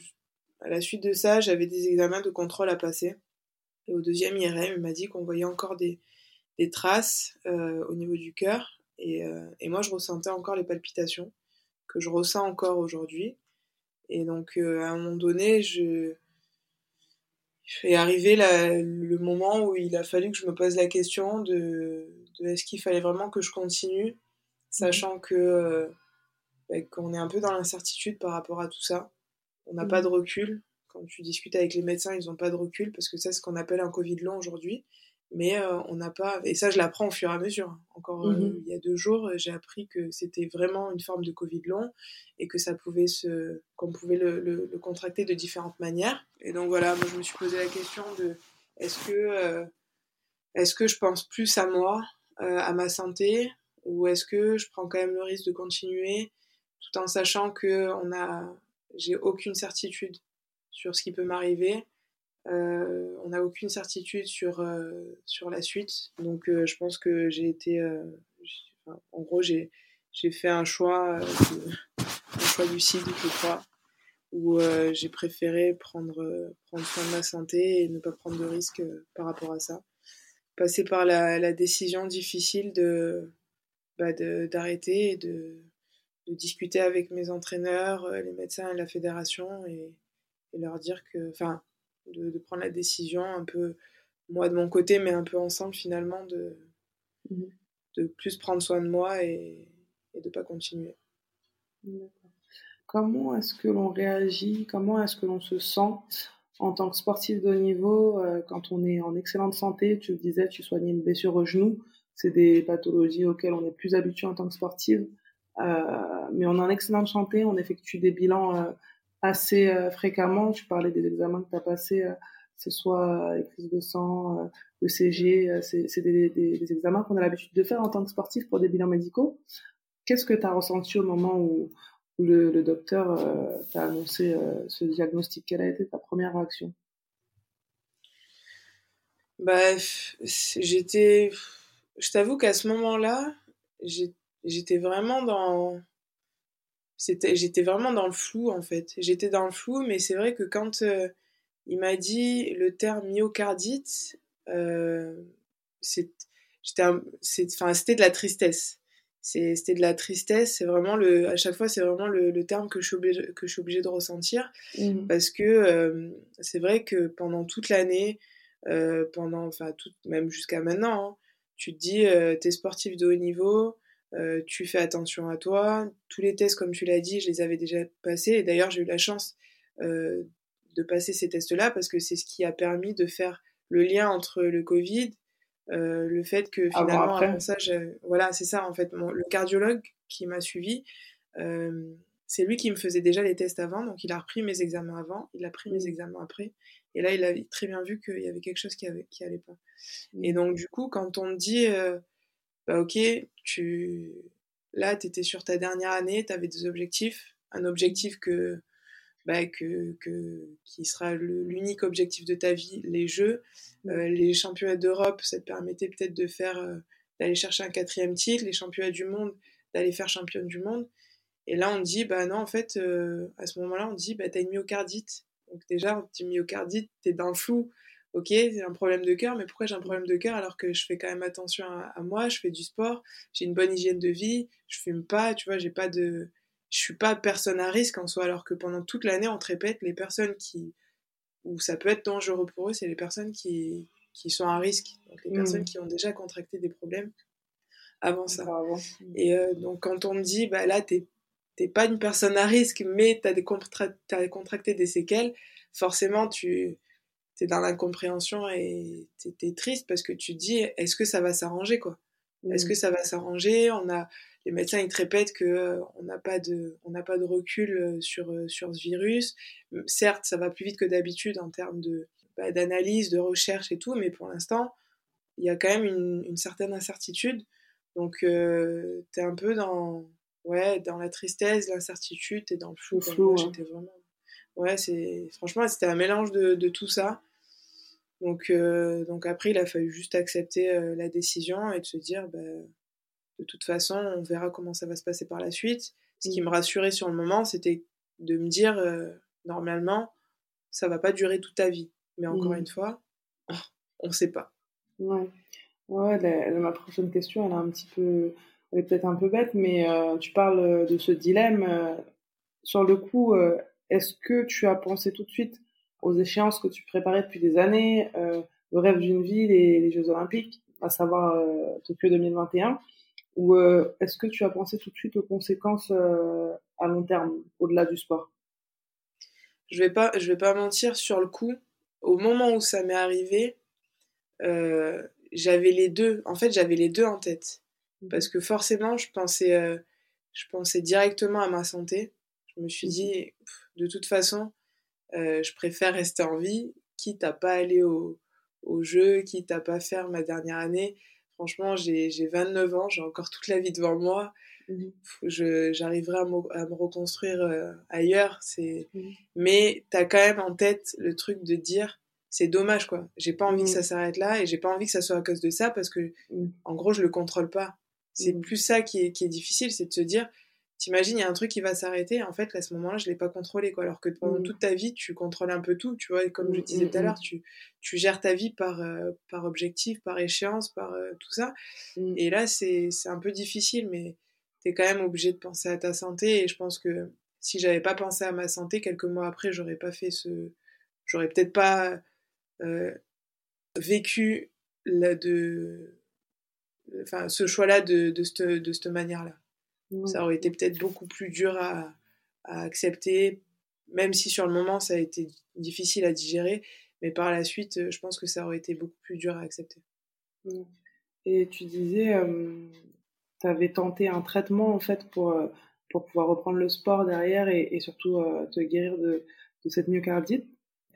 à la suite de ça, j'avais des examens de contrôle à passer. Et au deuxième IRM, il m'a dit qu'on voyait encore des, des traces euh, au niveau du cœur. Et, euh, et moi, je ressentais encore les palpitations que je ressens encore aujourd'hui. Et donc, euh, à un moment donné, je est arrivé la- le moment où il a fallu que je me pose la question de, de est-ce qu'il fallait vraiment que je continue, sachant que euh, qu'on est un peu dans l'incertitude par rapport à tout ça. On n'a pas de recul. Quand tu discutes avec les médecins, ils n'ont pas de recul parce que c'est ce qu'on appelle un Covid long aujourd'hui. Mais euh, on n'a pas. Et ça, je l'apprends au fur et à mesure. Encore euh, Mhm. il y a deux jours, j'ai appris que c'était vraiment une forme de Covid long et que ça pouvait se. qu'on pouvait le, le- le contracter de différentes manières. Et donc voilà, moi, je me suis posé la question de est-ce que, euh, est-ce que je pense plus à moi, à ma santé, ou est-ce que je prends quand même le risque de continuer tout en sachant que on a, j'ai aucune certitude sur ce qui peut m'arriver. Euh, on n'a aucune certitude sur, euh, sur la suite. Donc euh, je pense que j'ai été... euh, enfin, en gros, j'ai, j'ai fait un choix, euh, de- un choix lucide, je crois, où euh, j'ai préféré prendre, prendre soin de ma santé et ne pas prendre de risques par rapport à ça. Passer par la, la décision difficile de, bah, de, d'arrêter et de, de discuter avec mes entraîneurs, euh, les médecins et la fédération et, et leur dire que, enfin, de, de prendre la décision un peu, moi de mon côté, mais un peu ensemble finalement, de, Mhm. de plus prendre soin de moi et, et de pas continuer. Comment est-ce que l'on réagit? Comment est-ce que l'on se sent en tant que sportif de haut niveau euh, quand on est en excellente santé? Tu le disais, tu soignais une blessure au genou. C'est des pathologies auxquelles on est plus habitué en tant que sportive. Euh, mais on est en excellente santé, on effectue des bilans euh, assez euh, fréquemment. Tu parlais des examens que tu as passés, que ce soit les prises de sang, le CG, c'est des, des- des examens qu'on a l'habitude de faire en tant que sportif pour des bilans médicaux. Qu'est-ce que tu as ressenti au moment où, où le, le docteur t'a annoncé ce diagnostic? Quelle a été ta première réaction? Bah, j'étais. Je t'avoue qu'à ce moment-là, j'ai- j'étais vraiment dans. C'était, j'étais vraiment dans le flou en fait. J'étais dans le flou, mais c'est vrai que quand euh, il m'a dit le terme myocardite, euh, c'est, enfin, c'était de la tristesse. C'est- C'était de la tristesse. C'est vraiment le, à chaque fois, c'est vraiment le, le terme que je suis obligée, que je suis obligée de ressentir parce que euh, c'est vrai que pendant toute l'année, euh, pendant, enfin, même jusqu'à maintenant, hein, tu te dis, euh, t'es sportif de haut niveau, euh, tu fais attention à toi. Tous les tests, comme tu l'as dit, je les avais déjà passés. Et d'ailleurs, j'ai eu la chance euh, de passer ces tests-là parce que c'est ce qui a permis de faire le lien entre le Covid, euh, le fait que finalement, après. avant ça, je- voilà, c'est ça en fait. Mon- le cardiologue qui m'a suivi, c'est lui qui me faisait déjà les tests avant, donc il a repris mes examens avant, il a pris mes examens après, et là il a très bien vu qu'il y avait quelque chose qui, avait, qui allait pas. Et donc du coup, quand on me dit, bah ok, tu, là t'étais sur ta dernière année, t'avais des objectifs, un objectif que, bah, que, que qui sera l'unique objectif de ta vie, les Jeux, Euh, les championnats d'Europe, ça te permettait peut-être de faire, euh, d'aller chercher un quatrième titre, les championnats du monde, d'aller faire championne du monde. Et là, on dit, bah non, en fait, euh, à ce moment-là, on dit, bah t'as une myocardite. Donc déjà, dit myocardite, t'es dans le flou. Ok, c'est un problème de cœur, mais pourquoi j'ai un problème de cœur alors que je fais quand même attention à, à moi, je fais du sport, j'ai une bonne hygiène de vie, je fume pas, tu vois, j'ai pas de, je suis pas personne à risque en soi, alors que pendant toute l'année, on te répète, les personnes qui, où ça peut être dangereux pour eux, c'est les personnes qui, qui sont à risque, donc les Mm. personnes qui ont déjà contracté des problèmes avant ça. Et euh, donc, quand on me dit, bah là, t'es t'es pas une personne à risque, mais t'as des contra- t'as contracté des séquelles, forcément, tu es dans l'incompréhension et t'es t'es triste parce que tu te dis, est-ce que ça va s'arranger, quoi? Est-ce Mm. que ça va s'arranger? On a les médecins ils te répètent que euh, on n'a pas de on n'a pas de recul euh, sur euh, sur ce virus. Certes, ça va plus vite que d'habitude en termes de bah, d'analyse, de recherche et tout, mais pour l'instant, il y a quand même une, une certaine incertitude. Donc, euh, tu es un peu dans, ouais, dans la tristesse, l'incertitude, tu dans le flou. flou J'étais vraiment. Ouais, c'est... franchement, c'était un mélange de, de, tout ça. Donc, euh, donc après, il a fallu juste accepter euh, la décision et de se dire, bah, de toute façon, on verra comment ça va se passer par la suite. Ce qui me rassurait sur le moment, c'était de me dire, euh, normalement, ça va pas durer toute ta vie. Mais encore Mhm. une fois, on sait pas. Ouais. Ouais, la- la- ma prochaine question, elle est un petit peu, elle est peut-être un peu bête, mais tu parles de ce dilemme. sur le coup, est-ce que tu as pensé tout de suite aux échéances que tu préparais depuis des années, euh, le rêve d'une vie, les, les Jeux Olympiques, à savoir euh, Tokyo 2021, ou euh, est-ce que tu as pensé tout de suite aux conséquences à long terme, au-delà du sport? Je vais pas, je vais pas mentir sur le coup. Au moment où ça m'est arrivé, j'avais les deux. En fait, j'avais les deux en tête. Parce que forcément, je pensais, je pensais directement à ma santé. Je me suis dit, de toute façon, euh, je préfère rester en vie, quitte à pas aller au, au jeu, quitte à pas faire ma dernière année. Franchement, j'ai j'ai 29 ans, j'ai encore toute la vie devant moi. Mhm. J'arriverai à, me- à me reconstruire euh, ailleurs. C'est Mhm. mais t'as quand même en tête le truc de dire c'est dommage quoi. J'ai pas envie que Mhm. ça s'arrête là et j'ai pas envie que ça soit à cause de ça parce que en gros je le contrôle pas. C'est plus ça qui est, qui est difficile, c'est de se dire t'imagines il y a un truc qui va s'arrêter en fait à ce moment-là je l'ai pas contrôlé quoi. Alors que pendant Mhm. toute ta vie tu contrôles un peu tout, tu vois. Et comme je Mhm, disais tout à l'heure, tu tu gères ta vie par euh, par objectif, par échéance, par euh, tout ça. Et là c'est un peu difficile mais t'es quand même obligé de penser à ta santé et je pense que si j'avais pas pensé à ma santé quelques mois après j'aurais pas fait ce j'aurais peut-être pas euh, vécu la de enfin ce choix là de, de cette, de cette manière Mhm. ça aurait été peut-être beaucoup plus dur à, à accepter même si sur le moment ça a été difficile à digérer mais par la suite euh, je pense que ça aurait été beaucoup plus dur à accepter Mm. Et tu disais, tu avais tenté un traitement en fait pour, euh, pour pouvoir reprendre le sport derrière et, et surtout euh, te guérir de, de cette myocardite.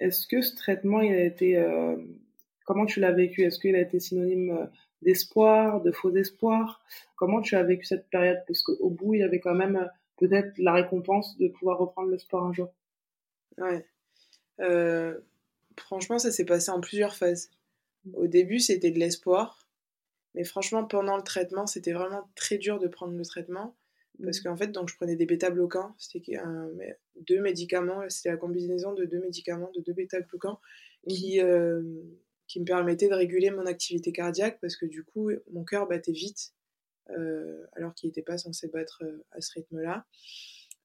Est-ce que ce traitement, il a été, euh, comment tu l'as vécu? Est-ce qu'il a été synonyme euh, d'espoir, de faux espoir Comment tu as vécu cette période? Parce qu'au bout, il y avait quand même euh, peut-être la récompense de pouvoir reprendre le sport un jour. Ouais. Euh, franchement, ça s'est passé en plusieurs phases. Au début, c'était de l'espoir. Mais franchement, pendant le traitement, c'était vraiment très dur de prendre le traitement. Parce qu'en fait, donc, je prenais des bêta-bloquants. C'était deux médicaments. C'était la combinaison de deux médicaments, de deux bêta-bloquants, qui, euh, qui me permettaient de réguler mon activité cardiaque. Parce que du coup, mon cœur battait vite. euh, alors qu'il n'était pas censé battre euh, à ce rythme-là.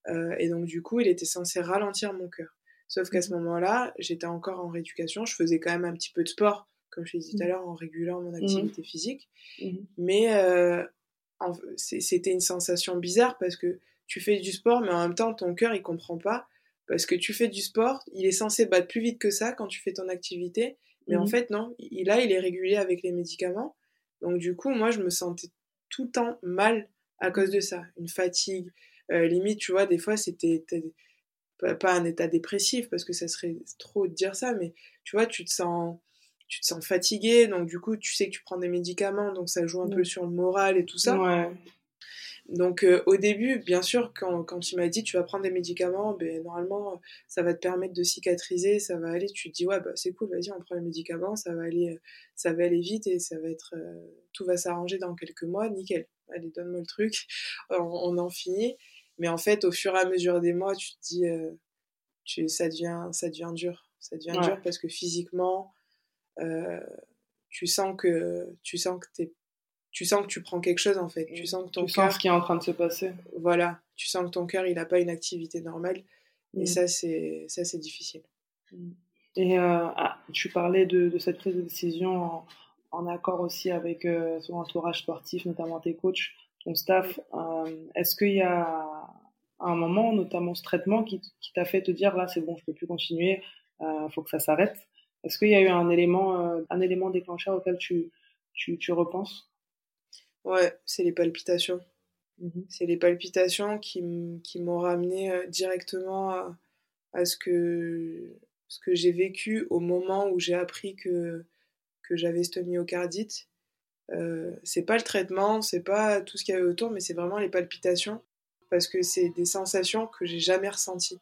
Euh, et donc, du coup, il était censé ralentir mon cœur. Sauf qu'à ce moment-là, j'étais encore en rééducation. Je faisais quand même un petit peu de sport, comme je te disais tout à l'heure, en régulant mon activité physique. Mais euh, c'était une sensation bizarre parce que tu fais du sport, mais en même temps, ton cœur, il comprend pas. Parce que tu fais du sport, il est censé battre plus vite que ça quand tu fais ton activité. Mais en Mhm. fait, non. Il, là, il est régulé avec les médicaments. Donc, du coup, moi, je me sentais tout le temps mal à cause de ça. Une fatigue. Euh, limite, tu vois, des fois, c'était pas, un état dépressif parce que ça serait trop de dire ça, mais tu vois, tu te sens, tu te sens fatigué, donc du coup, tu sais que tu prends des médicaments, donc ça joue un Ouais. peu sur le moral et tout ça. Ouais. Donc euh, au début, bien sûr, quand, quand tu m'as dit tu vas prendre des médicaments, ben, normalement, ça va te permettre de cicatriser, ça va aller, tu te dis ouais, bah, c'est cool, vas-y, on prend les médicaments, ça va aller, euh, ça va aller vite et ça va être, euh, tout va s'arranger dans quelques mois, nickel. Allez, donne-moi le truc, on, on en finit. Mais en fait, au fur et à mesure des mois, tu te dis, euh, tu, ça, devient, ça devient dur. Ça devient Ouais. dur parce que physiquement, tu sens que tu sens que t'es tu sens que tu prends quelque chose en fait. Tu sens que ton tu cœur, sens ce qui est en train de se passer. voilà, tu sens que ton cœur il n'a pas une activité normale et Mm. ça c'est ça c'est difficile. Et euh, ah, tu parlais de, de cette prise de décision en, en accord aussi avec euh, son entourage sportif, notamment tes coachs, ton staff. Euh, Est-ce qu'il y a un moment, notamment ce traitement, qui, qui t'a fait te dire là c'est bon, je peux plus continuer, euh, faut que ça s'arrête? Est-ce qu'il y a eu un élément, un élément déclencheur auquel tu, tu, tu repenses? Ouais, c'est les palpitations. Mhm. C'est les palpitations qui, qui m'ont ramené euh, directement à, à ce que ce que j'ai vécu au moment où j'ai appris que, que j'avais cette myocardite. Euh, c'est pas le traitement, c'est pas tout ce qu'il y avait autour, mais c'est vraiment les palpitations, parce que c'est des sensations que j'ai jamais ressenties.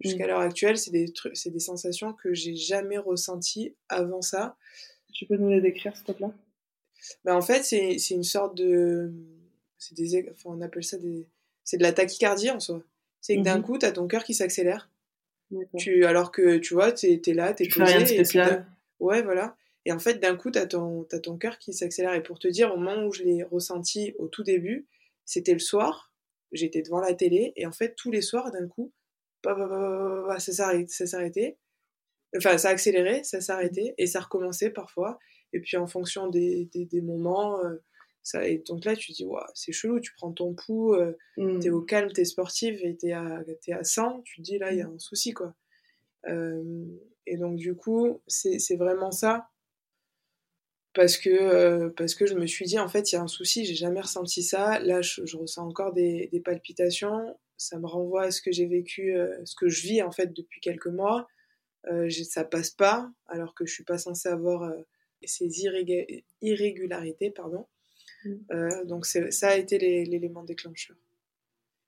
Jusqu'à l'heure actuelle, c'est des, trucs, c'est des sensations que j'ai jamais ressenties avant ça. Tu peux nous les décrire, s'il te plaît? Ben, En fait, c'est, une sorte de. C'est des, enfin, on appelle ça des. C'est de la tachycardie en soi. C'est que d'un Mhm. coup, tu as ton cœur qui s'accélère. Tu, alors que tu vois, tu es, là, tu es Tu fais rien de posé. et ouais, voilà. Et en fait, d'un coup, tu as ton, t'as ton cœur qui s'accélère. Et pour te dire, au moment où je l'ai ressenti au tout début, c'était le soir. J'étais devant la télé. Et en fait, tous les soirs, d'un coup, bah, bah, bah, bah, bah, bah, ça s'arrêtait. Enfin, ça accélérait, ça s'arrêtait. Et ça recommençait parfois. Et puis, en fonction des, des, des moments. euh, ça, et donc là, tu dis, Ouah, c'est chelou, tu prends ton pouls, euh, Mm. t'es au calme, t'es sportive et t'es à, t'es à 100, tu te dis là, il y a un souci, quoi. Euh, et donc, du coup, c'est vraiment ça. Parce que, euh, parce que je me suis dit, en fait, il y a un souci, j'ai jamais ressenti ça. Là, je, je ressens encore des, des palpitations. Ça me renvoie à ce que j'ai vécu, euh, ce que je vis, en fait, depuis quelques mois. Euh, ça passe pas, alors que je suis pas censée avoir euh, ces irrégu- irrégularités, pardon. Mm. Euh, donc, ça a été l'élément déclencheur.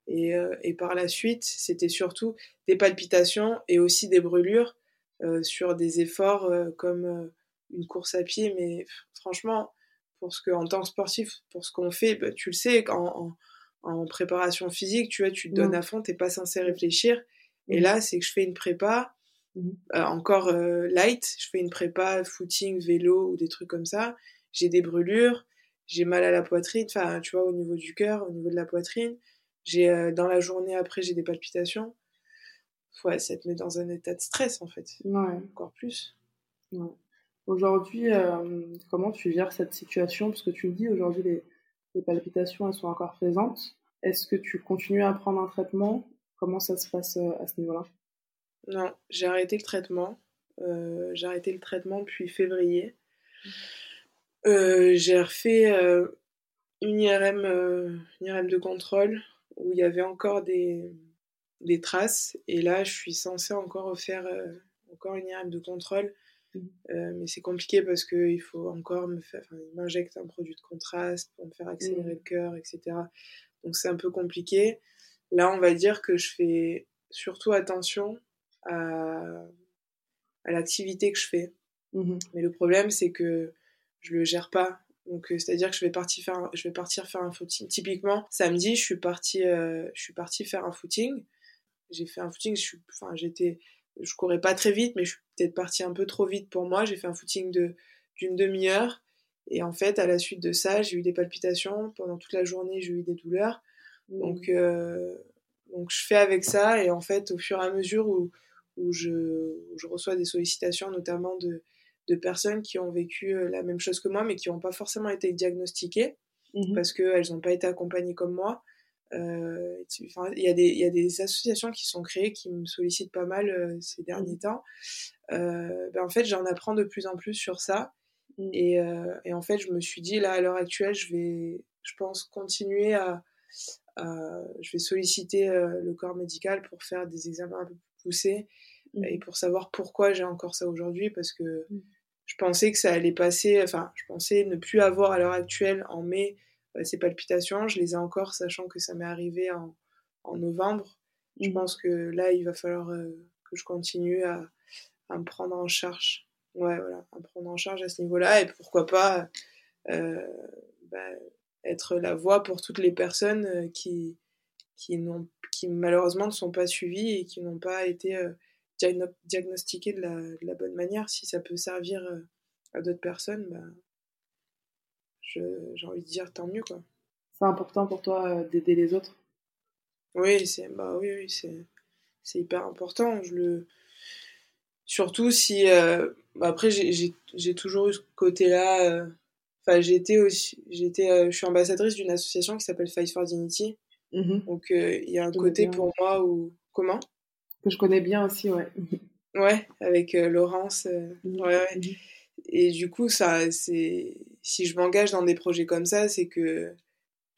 Et, euh, et par la suite, c'était surtout des palpitations et aussi des brûlures euh, sur des efforts comme une course à pied. Mais franchement, pour ce que, en tant que sportif, pour ce qu'on fait, bah, tu le sais, en, en, en préparation physique, tu vois, tu te donnes Mhm. à fond, t'es pas censé réfléchir. Et là, c'est que je fais une prépa. Euh, encore euh, light. Je fais une prépa footing, vélo ou des trucs comme ça. J'ai des brûlures, j'ai mal à la poitrine, enfin, tu vois, au niveau du cœur, au niveau de la poitrine. J'ai euh, dans la journée après, j'ai des palpitations. Ouais, ça te met dans un état de stress en fait, Ouais. encore plus. Ouais. Aujourd'hui, euh, comment tu gères cette situation? Parce que tu le dis, aujourd'hui, les, les palpitations, elles sont encore présentes. Est-ce que tu continues à prendre un traitement? Comment ça se passe euh, à ce niveau-là? Non, j'ai arrêté le traitement. Euh, j'ai arrêté le traitement depuis février. Euh, j'ai refait euh, une IRM, une IRM de contrôle où il y avait encore des, des traces. Et là, je suis censée encore refaire encore une IRM de contrôle. Mhm. Euh, mais c'est compliqué parce qu'il faut encore me faire, enfin, il m'injecte un produit de contraste pour me faire accélérer le cœur, etc. Donc c'est un peu compliqué. Là, on va dire que je fais surtout attention à, à l'activité que je fais. Mhm. Mais le problème, c'est que je le gère pas. Donc, euh, c'est-à-dire que je vais, partir faire un, je vais partir faire un footing. Typiquement, samedi, je suis partie, euh, je suis partie faire un footing. J'ai fait un footing, je suis, enfin, j'étais, je courais pas très vite, mais je suis peut-être partie un peu trop vite pour moi. J'ai fait un footing de, d'une demi-heure. Et en fait, à la suite de ça, j'ai eu des palpitations. Pendant toute la journée, j'ai eu des douleurs. Donc, euh, donc je fais avec ça et en fait, au fur et à mesure où, où, je, où je reçois des sollicitations, notamment de, de personnes qui ont vécu euh, la même chose que moi, mais qui n'ont pas forcément été diagnostiquées Mhm. parce qu'elles n'ont pas été accompagnées comme moi. Euh, Il y, a des- il y a des associations qui sont créées qui me sollicitent pas mal euh, ces derniers temps. Euh, ben, en fait, j'en apprends de plus en plus sur ça. Mhm. Et, et en fait, je me suis dit, là, à l'heure actuelle, je vais, je pense, continuer à, à- je vais solliciter le corps médical pour faire des examens un peu plus poussés Mhm. et pour savoir pourquoi j'ai encore ça aujourd'hui, parce que Mhm. je pensais que ça allait passer, enfin, je pensais ne plus avoir à l'heure actuelle en mai euh, ces palpitations. Je les ai encore, sachant que ça m'est arrivé en, en novembre. Je Mhm. pense que là, il va falloir euh, que je continue à, à me prendre en charge. Ouais, voilà, à me prendre en charge à ce niveau-là. Et pourquoi pas euh, bah, être la voix pour toutes les personnes euh, qui, qui, n'ont, qui malheureusement ne sont pas suivies et qui n'ont pas été euh, diagno- diagnostiquées de la, de la bonne manière. Si ça peut servir euh, à d'autres personnes, bah, je- j'ai envie de dire tant mieux. Quoi. C'est important pour toi euh, d'aider les autres? Oui, c'est bah oui, oui, c'est c'est hyper important. Je le surtout si euh, bah après j'ai j'ai j'ai toujours eu ce côté-là. Enfin, j'étais aussi j'étais euh, je suis ambassadrice d'une association qui s'appelle Fight for Dignity. Mhm. Donc euh, il y a un Je côté pour moi où comment? Que je connais bien aussi, ouais. Ouais, avec euh, Laurence. euh, ouais, ouais. Mhm. Et du coup, ça, c'est si je m'engage dans des projets comme ça, c'est que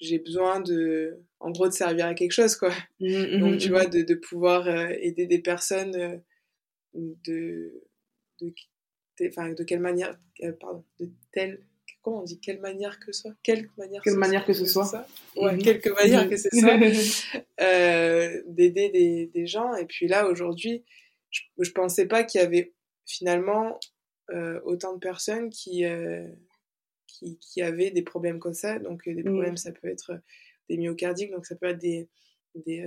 j'ai besoin de, en gros, de servir à quelque chose, quoi. Donc, tu vois, de, de pouvoir aider des personnes de, de, enfin, de quelle manière, euh, pardon, de telle, comment on dit, quelle manière que ce soit, quelque manière, quelle manière que ce soit, ça ouais, quelque manière que ce soit, euh, d'aider des, des, gens. Et puis là, aujourd'hui, je, je pensais pas qu'il y avait finalement euh, autant de personnes qui, euh, qui, qui, avaient des problèmes comme ça. Donc, des problèmes, ça peut être des myocardiques, donc ça peut être des, des,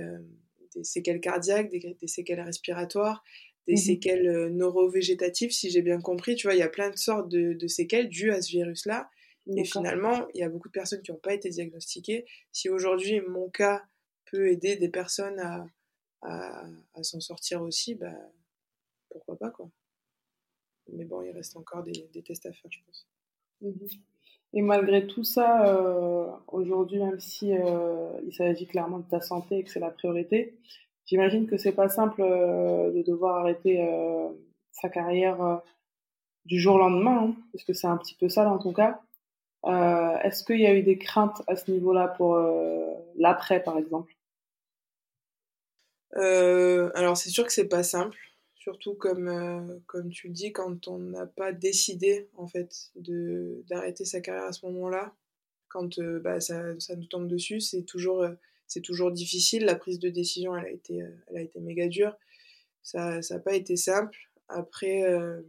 des séquelles cardiaques, des, des séquelles respiratoires, des mmh. séquelles euh, neurovégétatives, si j'ai bien compris. Tu vois, il y a plein de sortes de, de séquelles dues à ce virus-là. Et finalement, il y a beaucoup de personnes qui n'ont pas été diagnostiquées. Si aujourd'hui, mon cas peut aider des personnes à, à, à s'en sortir aussi, bah, pourquoi pas, quoi. Mais bon, il reste encore des, des tests à faire, je pense. Mmh. Et malgré tout ça, euh, aujourd'hui, même si euh, il s'agit clairement de ta santé et que c'est la priorité, J'imagine que c'est pas simple euh, de devoir arrêter euh, sa carrière euh, du jour au lendemain, hein, parce que c'est un petit peu ça dans ton cas. Est-ce qu'il y a eu des craintes à ce niveau-là pour l'après, par exemple? Alors c'est sûr que c'est pas simple, surtout comme comme tu le dis, quand on n'a pas décidé en fait d'arrêter sa carrière à ce moment-là, quand bah, ça, ça nous tombe dessus, c'est toujours c'est toujours difficile. La prise de décision, elle a été, euh, elle a été méga dure. Ça n'a pas été simple. Après, euh,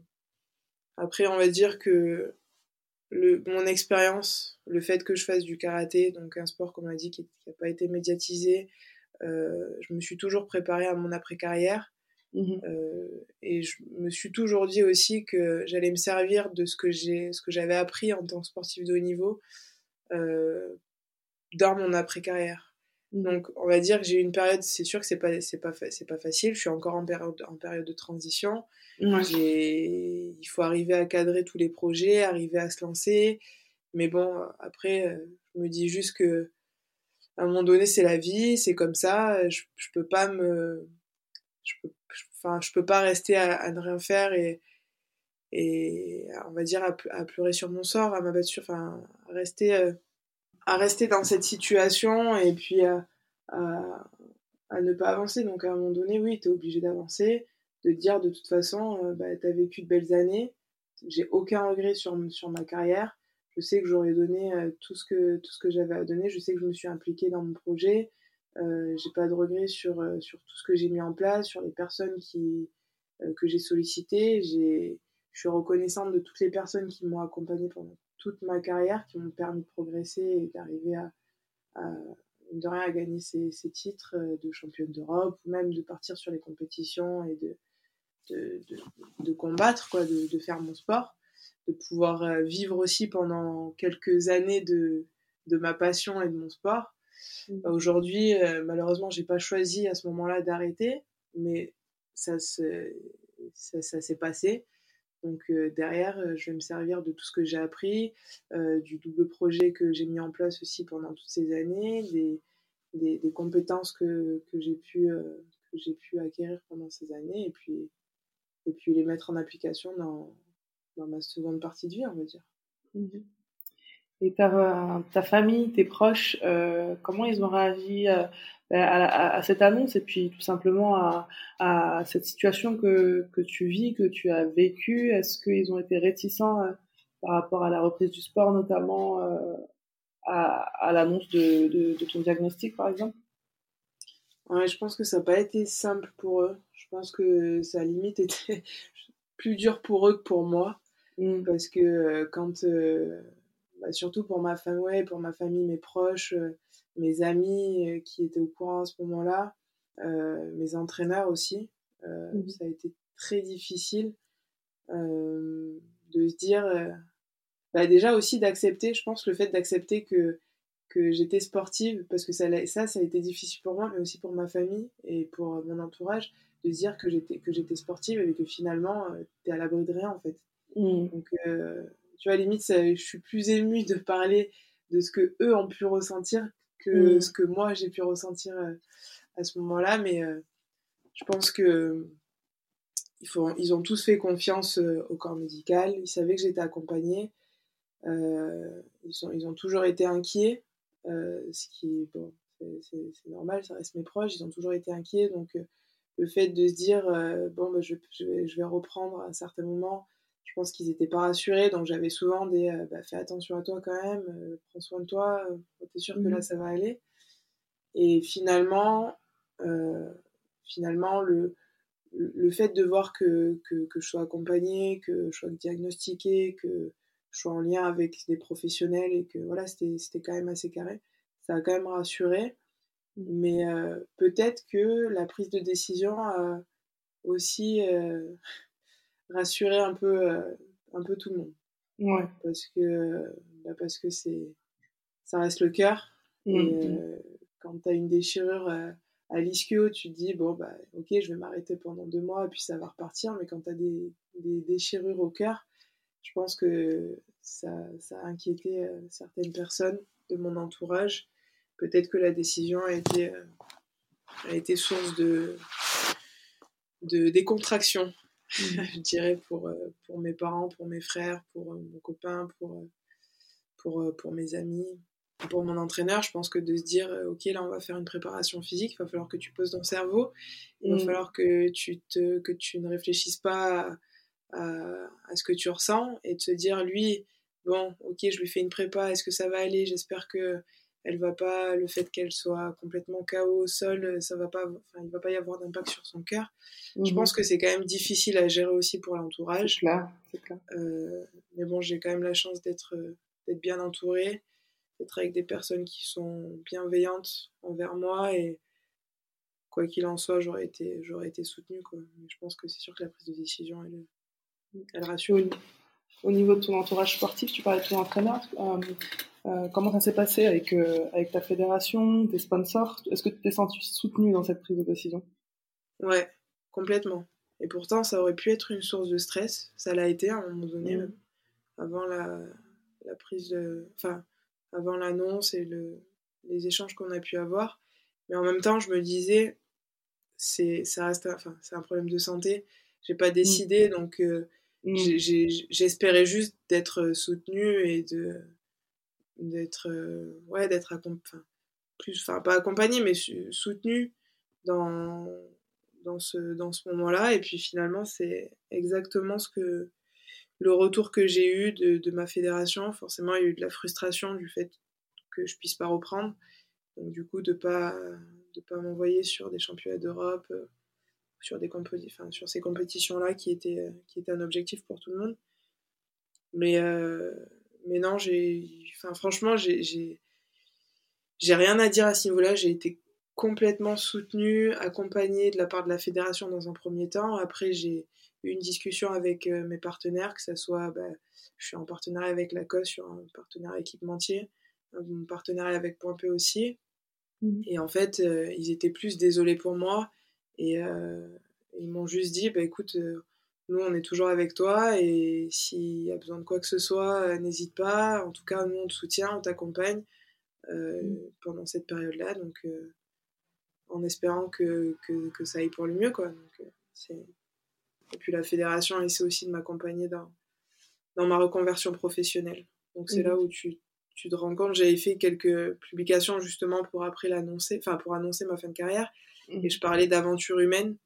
après, on va dire que le, mon expérience, le fait que je fasse du karaté, donc un sport, comme on a dit, qui n'a pas été médiatisé, euh, je me suis toujours préparée à mon après-carrière. Mmh et je me suis toujours dit aussi que j'allais me servir de ce que j'ai, ce que j'avais appris en tant que sportif de haut niveau dans mon après-carrière. Donc, on va dire que j'ai eu une période, c'est sûr que c'est pas, c'est pas, c'est pas facile. Je suis encore en période, en période de transition. J'ai, il faut arriver à cadrer tous les projets, arriver à se lancer. Mais bon, après, euh, je me dis juste que, à un moment donné, c'est la vie, c'est comme ça. Je, je peux pas me, je peux, enfin, je peux pas rester à, ne rien faire et, et on va dire à, à, pleurer sur mon sort, à m'abattre, enfin, à rester. Euh, à rester dans cette situation et puis à, à, ne pas avancer. Donc à un moment donné, oui, tu es obligé d'avancer, de dire de toute façon, euh, bah, tu as vécu de belles années, j'ai aucun regret sur, sur ma carrière, je sais que j'aurais donné euh, tout ce que, que j'avais à donner, je sais que je me suis impliquée dans mon projet, euh, j'ai pas de regrets sur, euh, sur tout ce que j'ai mis en place, sur les personnes qui, que j'ai sollicitées, je suis reconnaissante de toutes les personnes qui m'ont accompagnée pendant toute ma carrière qui m'ont permis de progresser et d'arriver à, à, de rien à gagner ces, ces titres euh, de championne d'Europe ou même de partir sur les compétitions et de, de, de, de combattre, quoi, de, de, faire mon sport, de pouvoir euh, vivre aussi pendant quelques années de, de ma passion et de mon sport. Mmh. Aujourd'hui, euh, malheureusement, j'ai pas choisi à ce moment-là d'arrêter, mais ça, ça, ça s'est passé. Donc euh, derrière, euh, je vais me servir de tout ce que j'ai appris, euh, du double projet que j'ai mis en place aussi pendant toutes ces années, des, des, des compétences que, que j'ai pu, euh, j'ai pu acquérir pendant ces années, et puis, et puis les mettre en application dans, dans ma seconde partie de vie, on va dire. Mmh et ta, ta famille, tes proches, euh, comment ils ont réagi à, à, à, cette annonce et puis tout simplement à, à cette situation que, que tu vis, que tu as vécue? Est-ce qu'ils ont été réticents euh, par rapport à la reprise du sport, notamment euh, à, l'annonce de, de, de, ton diagnostic, par exemple? Ouais, je pense que ça n'a pas été simple pour eux. Je pense que ça limite était plus dur pour eux que pour moi. Mmh. Parce que euh, quand bah, surtout pour ma famille, ouais, pour ma famille, mes proches, euh, mes amis euh, qui étaient au courant à ce moment-là, euh, mes entraîneurs aussi. Mmh. Ça a été très difficile de se dire, bah, déjà aussi d'accepter, je pense, le fait d'accepter que que j'étais sportive parce que ça, ça ça a été difficile pour moi mais aussi pour ma famille et pour mon entourage de dire que j'étais que j'étais sportive et que finalement tu es à l'abri de rien en fait mmh. donc tu vois, limite, ça, je suis plus émue de parler de ce que eux ont pu ressentir que mmh. ce que moi j'ai pu ressentir euh, à ce moment-là. Mais euh, je pense que il faut, ils ont tous fait confiance euh, au corps médical. Ils savaient que j'étais accompagnée. Euh, ils, sont, ils ont toujours été inquiets, euh, ce qui bon, c'est normal, ça reste mes proches. Ils ont toujours été inquiets, donc le fait de se dire, bon, bah, je, je, vais, je, vais, reprendre à un certain moment, je pense qu'ils n'étaient pas rassurés. Donc j'avais souvent des, bah, fais attention à toi quand même, prends soin de toi, t'es sûr que là, mmh. ça va aller. Et finalement, finalement le, le fait de voir que, que, que, je sois accompagnée, que je sois diagnostiquée, que je sois en lien avec des professionnels et que voilà, c'était quand même assez carré, ça a quand même rassuré. Mais euh, peut-être que la prise de décision a aussi euh, rassuré un peu, euh, un peu tout le monde. Ouais. Parce que bah parce que c'est ça reste le cœur. Et mmh. quand tu as une déchirure à l'ischio, tu te dis, bon, bah, ok, je vais m'arrêter pendant deux mois, et puis ça va repartir. Mais quand tu as des, des, déchirures au cœur, je pense que ça, ça a inquiété euh, certaines personnes de mon entourage. Peut-être que la décision a été, euh, a été source de, de décontraction. je dirais, pour, euh, pour mes parents, pour mes frères, pour mon copain, pour, pour, pour mes amis pour mon entraîneur, je pense que de se dire, euh, ok, là, on va faire une préparation physique, il va falloir que tu poses ton cerveau, il va mm. falloir que tu, te, que tu ne réfléchisses pas à, à, ce que tu ressens et de se dire, lui, bon, ok, je lui fais une prépa, est-ce que ça va aller? J'espère que elle va pas, le fait qu'elle soit complètement KO au sol, ça va pas, enfin, il va pas y avoir d'impact sur son cœur. Je mm-hmm. pense que c'est quand même difficile à gérer aussi pour l'entourage. C'est clair, c'est clair. Euh, mais bon, j'ai quand même la chance d'être d'être bien entourée d'être avec des personnes qui sont bienveillantes envers moi et quoi qu'il en soit, j'aurais été, j'aurais été soutenue. Quoi. Mais je pense que c'est sûr que la prise de décision, elle, elle rassure. Au niveau de ton entourage sportif, tu parlais de ton entraîneur. Euh, euh, comment ça s'est passé avec, euh, avec ta fédération, tes sponsors? Est-ce que tu t'es senti soutenue dans cette prise de décision? Ouais, complètement. Et pourtant, ça aurait pu être une source de stress. Ça l'a été à un moment donné, mmh. avant la, la prise de. Enfin, avant l'annonce et le, les échanges qu'on a pu avoir. Mais en même temps, je me disais, c'est ça reste, enfin, c'est un problème de santé. J'ai pas mmh. décidé, donc euh, mmh. j'espérais juste d'être soutenue et de d'être euh, ouais d'être enfin plus enfin pas accompagnée mais soutenue dans dans ce dans ce moment-là et puis finalement c'est exactement ce que le retour que j'ai eu de, ma fédération, forcément, il y a eu de la frustration du fait que je puisse pas reprendre. Donc, du coup, de pas de pas m'envoyer sur des championnats d'Europe, euh, sur des enfin, sur ces compétitions-là qui étaient euh, qui étaient un objectif pour tout le monde. Mais euh, mais non, j'ai, enfin, franchement, j'ai j'ai rien à dire à ce niveau-là. J'ai été complètement soutenue, accompagnée de la part de la fédération dans un premier temps. Après, j'ai une discussion avec euh, mes partenaires, que ce soit, bah, je suis en partenariat avec Lacoste, je suis en partenariat équipementier, mon partenariat avec Point P aussi. Mmh. Et en fait, euh, ils étaient plus désolés pour moi et euh, ils m'ont juste dit, bah, écoute, nous on est toujours avec toi et s'il y a besoin de quoi que ce soit, n'hésite pas. En tout cas, nous on te soutient, on t'accompagne mmh. pendant cette période-là. Donc, en espérant que, que, que, ça aille pour le mieux, quoi. Donc, et puis la fédération essaie aussi de m'accompagner dans, dans ma reconversion professionnelle. Donc c'est là mhm. où tu, tu te rends compte, j'avais fait quelques publications justement pour après l'annoncer, enfin pour annoncer ma fin de carrière, et je parlais d'aventure humaine.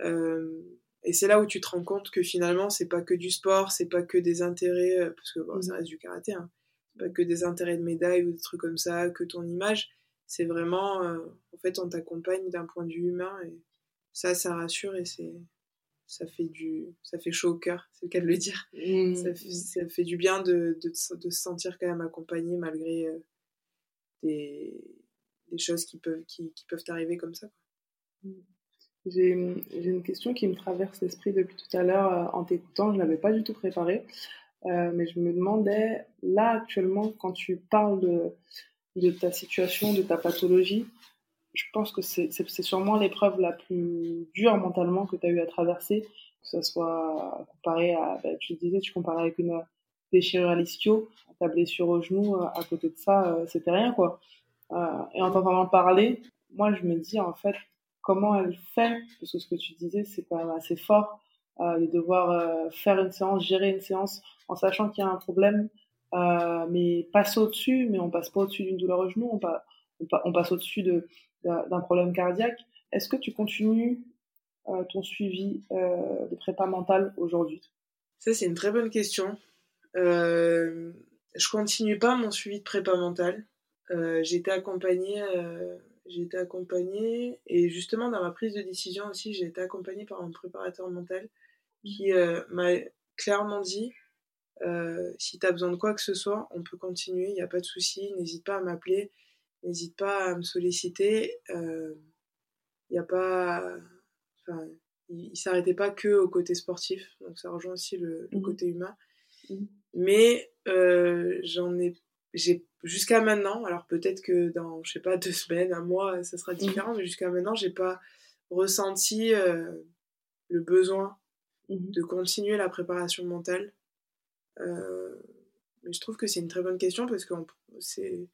Euh, et c'est là où tu te rends compte que finalement, c'est pas que du sport, c'est pas que des intérêts, euh, parce que bon, ça mhm. reste du karaté, hein, c'est pas que des intérêts de médaille ou des trucs comme ça, que ton image. C'est vraiment, euh, en fait, on t'accompagne d'un point de vue humain et ça, ça rassure et c'est, ça fait du ça fait chaud au cœur c'est le cas de le dire mmh. ça, fait, du bien de, de, de, se sentir quand même accompagné malgré euh, des, des, choses qui peuvent qui, qui peuvent arriver comme ça mmh. J'ai une question qui me traverse l'esprit depuis tout à l'heure euh, en t'écoutant je l'avais pas du tout préparé euh, mais je me demandais là actuellement quand tu parles de ta situation de ta pathologie je pense que c'est sûrement l'épreuve la plus dure mentalement que tu as eu à traverser, que ce soit comparé à, bah, tu disais, tu comparais avec une déchirure à l'ischio, ta blessure au genou, euh, à côté de ça, c'était rien, quoi. Et en t'entendant parler, moi, je me dis, en fait, comment elle fait, parce que ce que tu disais, c'est quand même assez fort, de devoir faire une séance, gérer une séance en sachant qu'il y a un problème, mais passer au-dessus, mais on passe pas au-dessus d'une douleur au genou, on, on passe au-dessus de, d'un problème cardiaque. Est-ce que tu continues ton suivi de prépa mentale aujourd'hui? Ça, c'est une très bonne question. Euh, je continue pas mon suivi de prépa mentale. Euh, j'ai été accompagnée, euh, j'ai été accompagnée, et justement dans ma prise de décision aussi, j'ai été accompagnée par un préparateur mental qui euh, m'a clairement dit euh, si tu as besoin de quoi que ce soit, on peut continuer, il n'y a pas de souci, n'hésite pas à m'appeler, n'hésite pas à me solliciter. Il n'y a pas. Enfin, il, s'arrêtait pas que au côté sportif, donc ça rejoint aussi le, le mmh. côté humain. Mmh. Mais euh, j'en ai, j'ai jusqu'à maintenant, alors peut-être que dans, je sais pas, deux semaines, un mois, ça sera mmh. différent, mais jusqu'à maintenant, j'ai pas ressenti euh, le besoin mmh. de continuer la préparation mentale. Euh, mais je trouve que c'est une très bonne question parce que c'est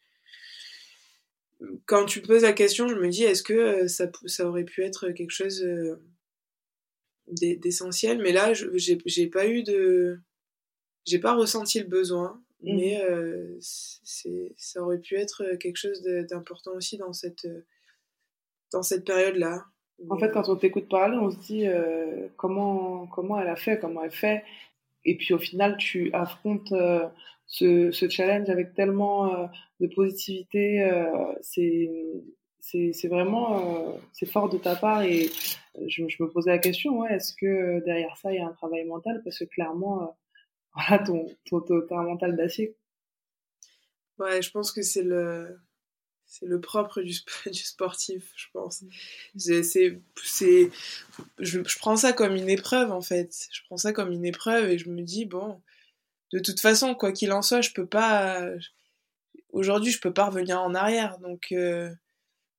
quand tu poses la question, je me dis est-ce que ça, ça aurait pu être quelque chose d'essentiel? Mais là, j'ai pas eu de j'ai pas ressenti le besoin, mmh. mais euh, c'est, ça aurait pu être quelque chose d'important aussi dans cette, dans cette période-là. En fait, quand on t'écoute parler, on se dit euh, comment, comment elle a fait, comment elle fait. Et puis au final, tu affrontes euh, ce, ce, challenge avec tellement de positivité. c'est, c'est, c'est vraiment c'est fort de ta part. Et je, je me posais la question, ouais, est-ce que derrière ça, il y a un travail mental? Parce que clairement voilà ton, ton, ton, mental d'acier. Ouais, je pense que c'est le c'est le propre du, du, sportif, je pense. Mm. C'est, c'est, je, je, prends ça comme une épreuve en fait. Je prends ça comme une épreuve et je me dis bon, de toute façon, quoi qu'il en soit, je peux pas. Aujourd'hui, je peux pas revenir en arrière. Donc euh,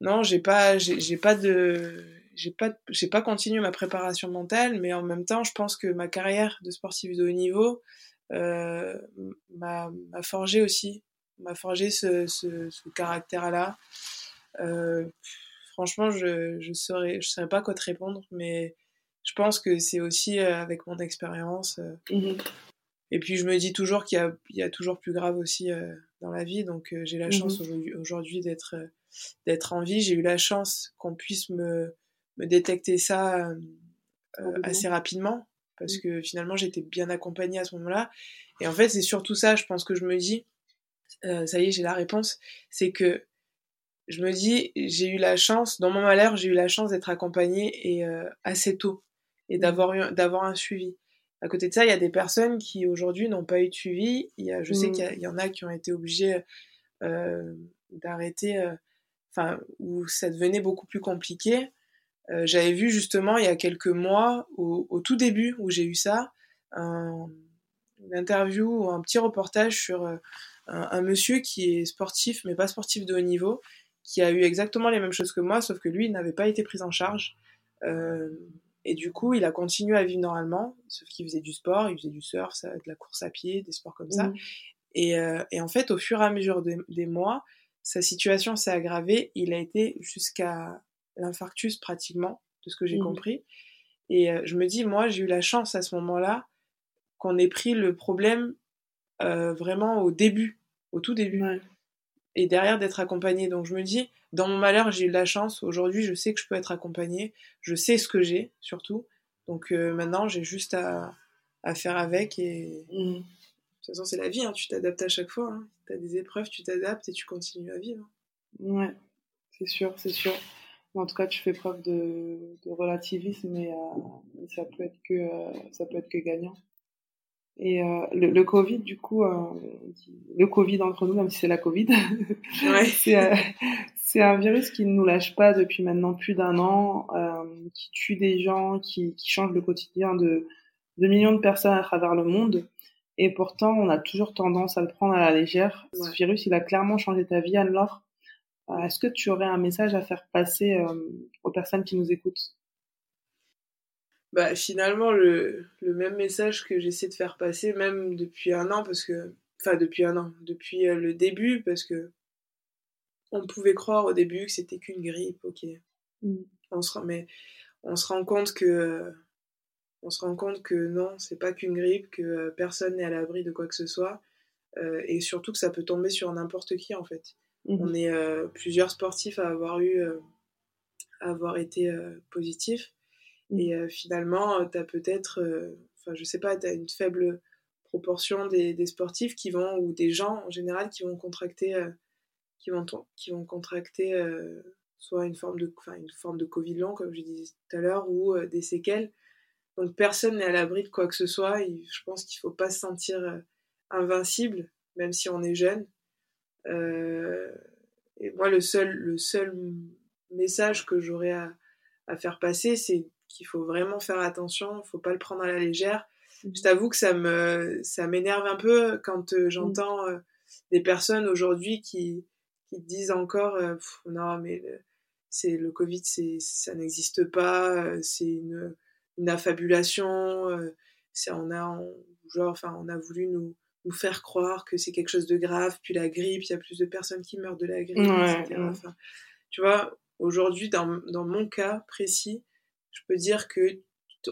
non, j'ai pas, j'ai, pas de, j'ai pas, j'ai pas continué ma préparation mentale, mais en même temps, je pense que ma carrière de sportif de haut niveau, euh, m'a forgé aussi, m'a forgé ce, ce, ce caractère-là. Euh, franchement, je je saurais, je saurais pas quoi te répondre, mais je pense que c'est aussi euh, avec mon expérience. Mmh et puis je me dis toujours qu'il y a, il y a toujours plus grave aussi euh, dans la vie, donc j'ai la mmh chance aujourd'hui d'être d'être en vie. J'ai eu la chance qu'on puisse me, me détecter ça assez rapidement parce que finalement j'étais bien accompagnée à ce moment-là. Et en fait, c'est surtout ça, je pense que je me dis, euh, ça y est, j'ai la réponse, c'est que je me dis, j'ai eu la chance, dans mon malheur, j'ai eu la chance d'être accompagnée et euh, assez tôt et d'avoir d'avoir un suivi. À côté de ça, il y a des personnes qui aujourd'hui n'ont pas eu de suivi. Il y a, je sais mmh. qu'il y, en a qui ont été obligés euh, d'arrêter, euh, enfin, où ça devenait beaucoup plus compliqué. Euh, j'avais vu justement il y a quelques mois, au, au tout début où j'ai eu ça, un, une interview ou un petit reportage sur euh, un, un, monsieur qui est sportif, mais pas sportif de haut niveau, qui a eu exactement les mêmes choses que moi, sauf que lui, il n'avait pas été pris en charge. Euh, et du coup, il a continué à vivre normalement, sauf qu'il faisait du sport, il faisait du surf, de la course à pied, des sports comme ça. Mmh. Et, euh, et, en fait, au fur et à mesure de, des mois, sa situation s'est aggravée. Il a été jusqu'à l'infarctus pratiquement, de ce que j'ai mmh. compris. Et euh, je me dis, moi, j'ai eu la chance à ce moment-là qu'on ait pris le problème euh, vraiment au début, au tout début. Ouais. Et derrière d'être accompagné. Donc je me dis, dans mon malheur, j'ai eu la chance. Aujourd'hui, je sais que je peux être accompagnée. Je sais ce que j'ai, surtout. Donc euh, maintenant, j'ai juste à, à, faire avec. Et mmh. de toute façon, c'est la vie. Hein. Tu t'adaptes à chaque fois. Hein. Tu as des épreuves, tu t'adaptes et tu continues à vivre. Ouais, c'est sûr, c'est sûr. En tout cas, tu fais preuve de, de relativisme et euh, ça peut être que euh, ça peut être que gagnant. Et euh, le, le, Covid, du coup, euh, le Covid entre nous, même si c'est la Covid, ouais. c'est un virus qui ne nous lâche pas depuis maintenant plus d'un an, euh, qui tue des gens, qui, qui change le quotidien de, de millions de personnes à travers le monde. Et pourtant, on a toujours tendance à le prendre à la légère. Ouais. Ce virus, il a clairement changé ta vie, Anne-Laure. Euh, est-ce que tu aurais un message à faire passer euh, aux personnes qui nous écoutent? Bah, finalement, le, le même message que j'essaie de faire passer, même depuis un an, parce que. Enfin, depuis un an, depuis euh, le début, parce que. On pouvait croire au début que c'était qu'une grippe, ok. Mm. On se, mais on se rend compte que. On se rend compte que non, c'est pas qu'une grippe, que personne n'est à l'abri de quoi que ce soit, euh, et surtout que ça peut tomber sur n'importe qui en fait. On est euh, plusieurs sportifs à avoir eu, euh, à avoir été euh, positifs, Mmh. Et finalement, tu as peut-être, enfin, je sais pas, tu as une faible proportion des, des, sportifs qui vont, ou des gens en général, qui vont contracter, qui vont, qui vont contracter soit une forme de, une forme de Covid long, comme je disais tout à l'heure, ou des séquelles. Donc personne n'est à l'abri de quoi que ce soit. Et je pense qu'il ne faut pas se sentir invincible, même si on est jeune. Euh, et moi, le seul, le seul message que j'aurais à, à, faire passer, c'est qu'il faut vraiment faire attention, il ne faut pas le prendre à la légère. Mmh. Je t'avoue que ça me ça m'énerve un peu quand euh, j'entends euh, des personnes aujourd'hui qui, qui disent encore non mais c'est le Covid c'est ça n'existe pas c'est une, une affabulation c'est on a genre enfin on a voulu nous nous faire croire que c'est quelque chose de grave, puis la grippe, il y a plus de personnes qui meurent de la grippe, etc. Enfin, tu vois, aujourd'hui, dans, dans, mon cas précis, je peux dire que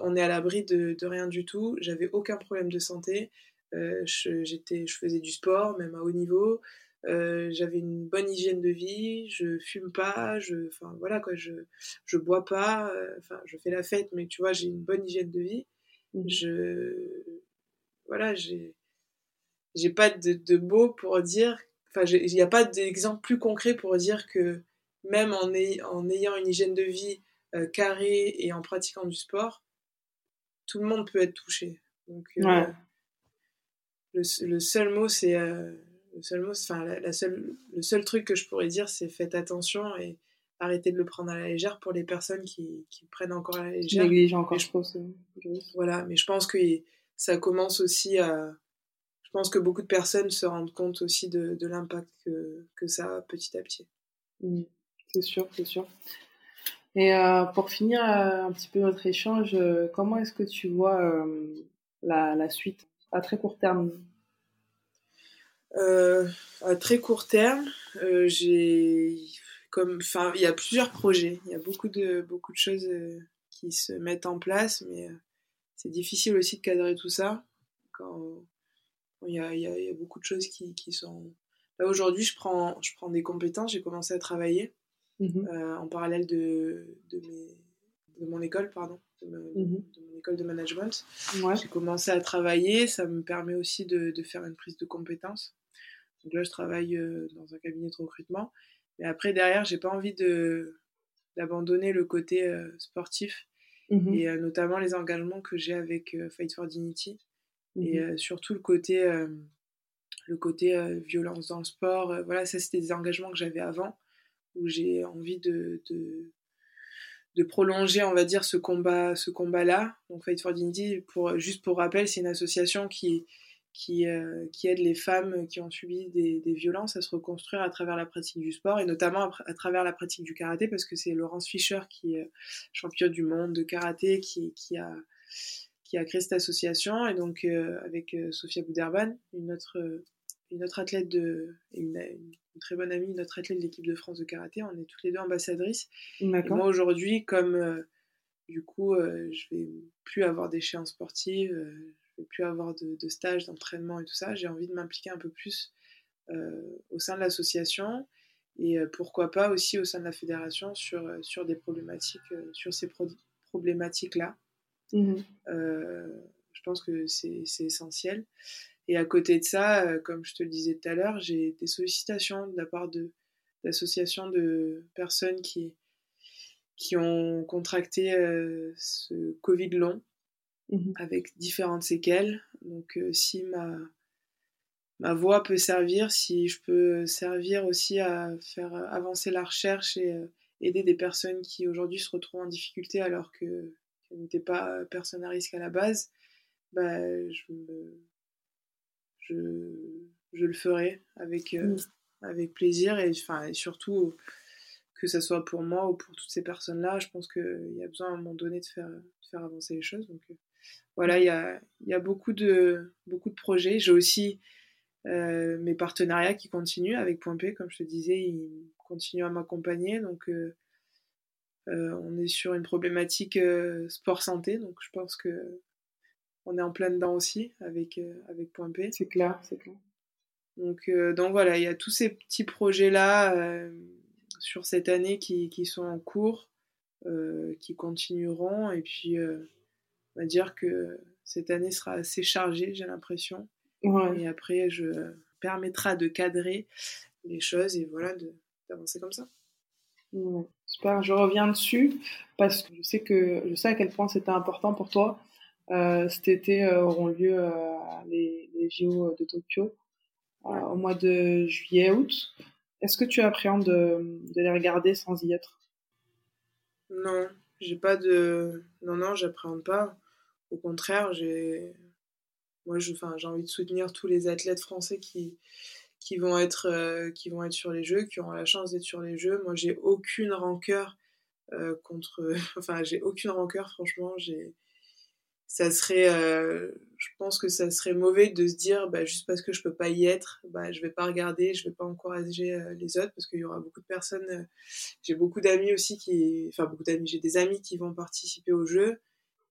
on est à l'abri de, de, rien du tout. J'avais aucun problème de santé. Euh, j'étais, je faisais du sport, même à haut niveau. Euh, j'avais une bonne hygiène de vie. Je fume pas. Je, enfin voilà quoi. Je, je bois pas. Euh, enfin, je fais la fête, mais tu vois, j'ai une bonne hygiène de vie. Mmh. Je, voilà, j'ai j'ai pas de, de, mots pour dire, enfin, il n'y a pas d'exemple plus concret pour dire que même en, en ayant une hygiène de vie euh, carrée et en pratiquant du sport, tout le monde peut être touché. Donc, euh, le, le, seul mot, c'est. Euh, le seul mot, enfin, la, seule, le seul truc que je pourrais dire, c'est faites attention et arrêtez de le prendre à la légère pour les personnes qui, qui prennent encore à la légère. Négligent encore, je pense. Voilà, mais je pense que ça commence aussi à je pense que beaucoup de personnes se rendent compte aussi de, de l'impact que, que, ça a petit à petit. Mmh. c'est sûr, c'est sûr. Et euh, pour finir euh, un petit peu notre échange, euh, comment est-ce que tu vois la, la, suite à très court terme? À très court terme, j'ai comme, enfin, il y a plusieurs projets, il y a beaucoup de beaucoup de choses qui se mettent en place, mais c'est difficile aussi de cadrer tout ça quand il y a, il y a, beaucoup de choses qui, qui sont. Là, aujourd'hui, je prends, je prends des compétences, j'ai commencé à travailler mmh euh, en parallèle de, de, mes, de mon école, pardon, de, mmh mon école de management. J'ai commencé à travailler, ça me permet aussi de, de, faire une prise de compétences. Donc là, je travaille euh, dans un cabinet de recrutement. Mais après, derrière, j'ai pas envie de d'abandonner le côté euh, sportif mmh et notamment les engagements que j'ai avec Fight for Dignity et mmh surtout le côté, le côté violence dans le sport. voilà, ça c'était des engagements que j'avais avant, où j'ai envie de, de, de, prolonger, on va dire, ce combat, ce combat-là. Donc Fight for Dignity, pour, juste pour rappel, c'est une association qui, qui, qui, aide les femmes qui ont subi des, des, violences à se reconstruire à travers la pratique du sport et notamment à, travers la pratique du karaté parce que c'est Laurence Fischer qui est championne du monde de karaté qui, qui a qui a créé cette association et donc euh, avec euh, Sophia Bouderban, une autre, euh, une autre athlète de, une, très bonne amie, une autre athlète de l'équipe de France de karaté. On est toutes les deux ambassadrices. Et moi aujourd'hui, comme du coup, je vais plus avoir d'échéances sportives, je vais plus avoir de, de stages, d'entraînement et tout ça, j'ai envie de m'impliquer un peu plus au sein de l'association et pourquoi pas aussi au sein de la fédération sur, sur des problématiques, sur ces problématiques-là. Mmh euh, je pense que c'est essentiel. Et à côté de ça, euh, comme je te le disais tout à l'heure, j'ai des sollicitations de la part d'associations de, personnes qui, qui ont contracté euh, ce Covid long mmh avec différentes séquelles. Donc si ma, ma voix peut servir, si je peux servir aussi à faire avancer la recherche et aider des personnes qui aujourd'hui se retrouvent en difficulté alors que qui n'était pas personne à risque à la base, bah, je, je, je le ferai avec, euh, avec plaisir et, et surtout que ce soit pour moi ou pour toutes ces personnes-là, je pense qu'il y a besoin à un moment donné de faire, de faire avancer les choses. Donc euh, voilà, il y a, y a, beaucoup, de, beaucoup de projets. J'ai aussi euh, mes partenariats qui continuent avec Point P, comme je te disais, ils continuent à m'accompagner. Donc euh, on est sur une problématique euh, sport-santé, donc je pense que on est en plein dedans aussi avec, euh, avec Point P. C'est clair, c'est clair. Donc, donc voilà, il y a tous ces petits projets-là sur cette année qui, qui, sont en cours. qui continueront. Et puis, on va dire que cette année sera assez chargée, j'ai l'impression. Et après, je permettra de cadrer les choses et voilà, d'avancer comme ça. Super, je reviens dessus parce que je sais, que, je sais à quel point c'était important pour toi. Euh, cet été euh, auront lieu euh, les, les, JO de Tokyo au mois de juillet-août. Est-ce que tu appréhendes de, de, les regarder sans y être? Non, j'ai pas de. Non, non, j'appréhende pas. Au contraire, j'ai. Moi, j'ai envie de soutenir tous les athlètes français qui, qui vont être euh, qui vont être sur les jeux, qui auront la chance d'être sur les jeux. Moi, j'ai aucune rancœur euh, contre, enfin, j'ai aucune rancœur. Franchement, j'ai, ça serait, euh, je pense que ça serait mauvais de se dire, bah, juste parce que je peux pas y être, bah, je vais pas regarder, je vais pas encourager les autres parce qu'il y aura beaucoup de personnes. j'ai beaucoup d'amis aussi qui, enfin, beaucoup d'amis. J'ai des amis qui vont participer aux jeux.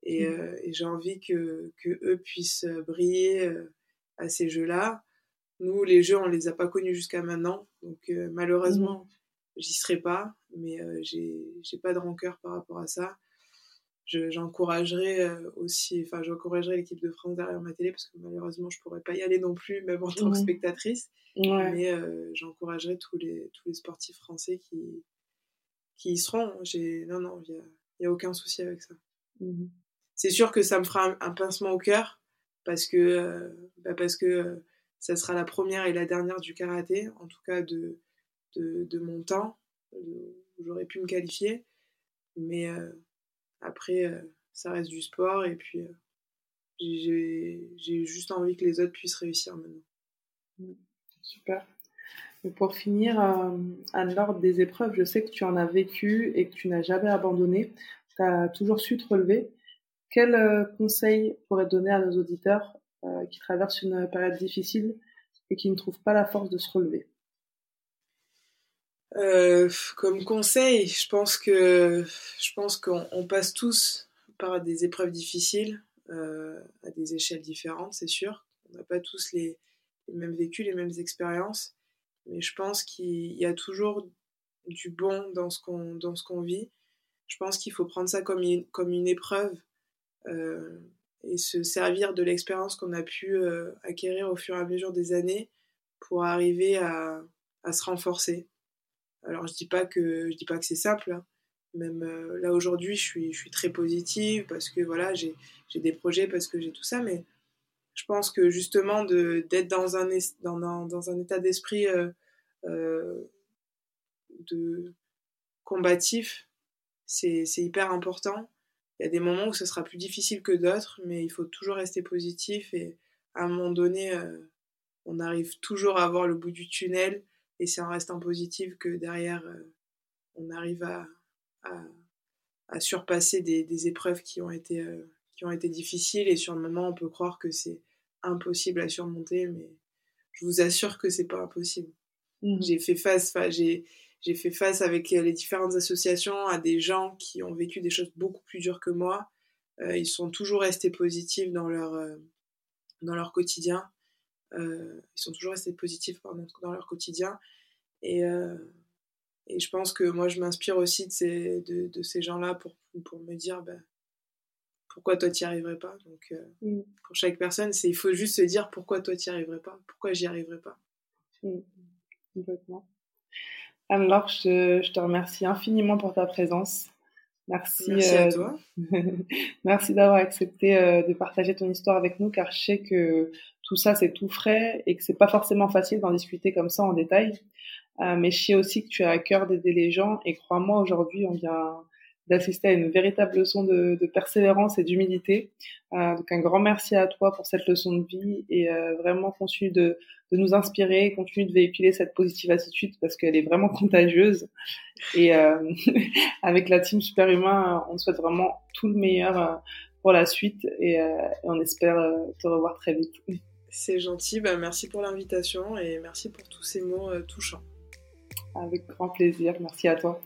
Et, mmh. et j'ai envie que, que eux puissent briller à ces jeux-là. Nous, les jeux, on les a pas connus jusqu'à maintenant. Donc, euh, malheureusement, mmh. j'y serai pas. Mais euh, j'ai pas de rancœur par rapport à ça. J'encouragerai euh, aussi, enfin, j'encouragerai l'équipe de France derrière ma télé parce que malheureusement, je pourrais pas y aller non plus, même en tant que spectatrice. Mais j'encouragerai tous les, tous les sportifs français qui, qui y seront. Non, non, il n'y a, a, aucun souci avec ça. Mmh. C'est sûr que ça me fera un, pincement au cœur parce que, bah parce que ça sera la première et la dernière du karaté, en tout cas de, de, mon temps, où j'aurais pu me qualifier. Mais euh, après, euh, ça reste du sport et puis euh, j'ai juste envie que les autres puissent réussir maintenant. Super. Pour finir, à l'ordre des épreuves, je sais que tu en as vécu et que tu n'as jamais abandonné. Tu as toujours su te relever. Quel conseil pourrais donner à nos auditeurs qui traversent une période difficile et qui ne trouvent pas la force de se relever euh, Comme conseil, je pense que je pense qu'on passe tous par des épreuves difficiles euh, à des échelles différentes, c'est sûr. On n'a pas tous les, mêmes vécus, les mêmes expériences, mais je pense qu'il y a toujours du bon dans ce qu'on dans ce qu'on vit. Je pense qu'il faut prendre ça comme une, comme une épreuve et se servir de l'expérience qu'on a pu euh, acquérir au fur et à mesure des années pour arriver à, se renforcer. Alors je dis pas que je dis pas que c'est simple. Hein. Même euh, là aujourd'hui, je suis, je suis très positive parce que voilà, j'ai des projets, parce que j'ai tout ça, mais je pense que justement d'être dans un, dans, dans un état d'esprit euh, de combatif, c'est hyper important il y a des moments où ce sera plus difficile que d'autres, mais il faut toujours rester positif et à un moment donné, euh, on arrive toujours à voir le bout du tunnel et c'est en restant positif que derrière, euh, on arrive à, à, surpasser des, des, épreuves qui ont, été, euh, qui ont été difficiles et sur le moment, on peut croire que c'est impossible à surmonter, mais je vous assure que c'est pas impossible. Mmh. J'ai fait face, j'ai j'ai fait face avec euh, les différentes associations à des gens qui ont vécu des choses beaucoup plus dures que moi. Euh, ils sont toujours restés positifs dans leur, euh, dans leur quotidien. ils sont toujours restés positifs dans leur quotidien. Et, et je pense que moi, je m'inspire aussi de ces, de, de ces gens-là pour, pour me dire ben, pourquoi toi, tu n'y arriverais pas? Donc, mm. pour chaque personne, il faut juste se dire pourquoi toi, tu n'y arriverais pas, pourquoi j'y arriverais pas? Mm. Complètement. Alors, je, je, te remercie infiniment pour ta présence. Merci, Merci à euh, toi. Merci d'avoir accepté euh, de partager ton histoire avec nous, car je sais que tout ça c'est tout frais et que c'est pas forcément facile d'en discuter comme ça en détail. Euh, mais je sais aussi que tu as à cœur d'aider les gens et crois-moi, aujourd'hui, on vient d'assister à une véritable leçon de, de persévérance et d'humilité. Euh, donc un grand merci à toi pour cette leçon de vie et euh, vraiment continue de, de, nous inspirer, continue de véhiculer cette positive attitude parce qu'elle est vraiment contagieuse. Et euh, avec la team Superhumain, on souhaite vraiment tout le meilleur euh, pour la suite et, et on espère te revoir très vite. C'est gentil, bah merci pour l'invitation et merci pour tous ces mots touchants. Avec grand plaisir, merci à toi.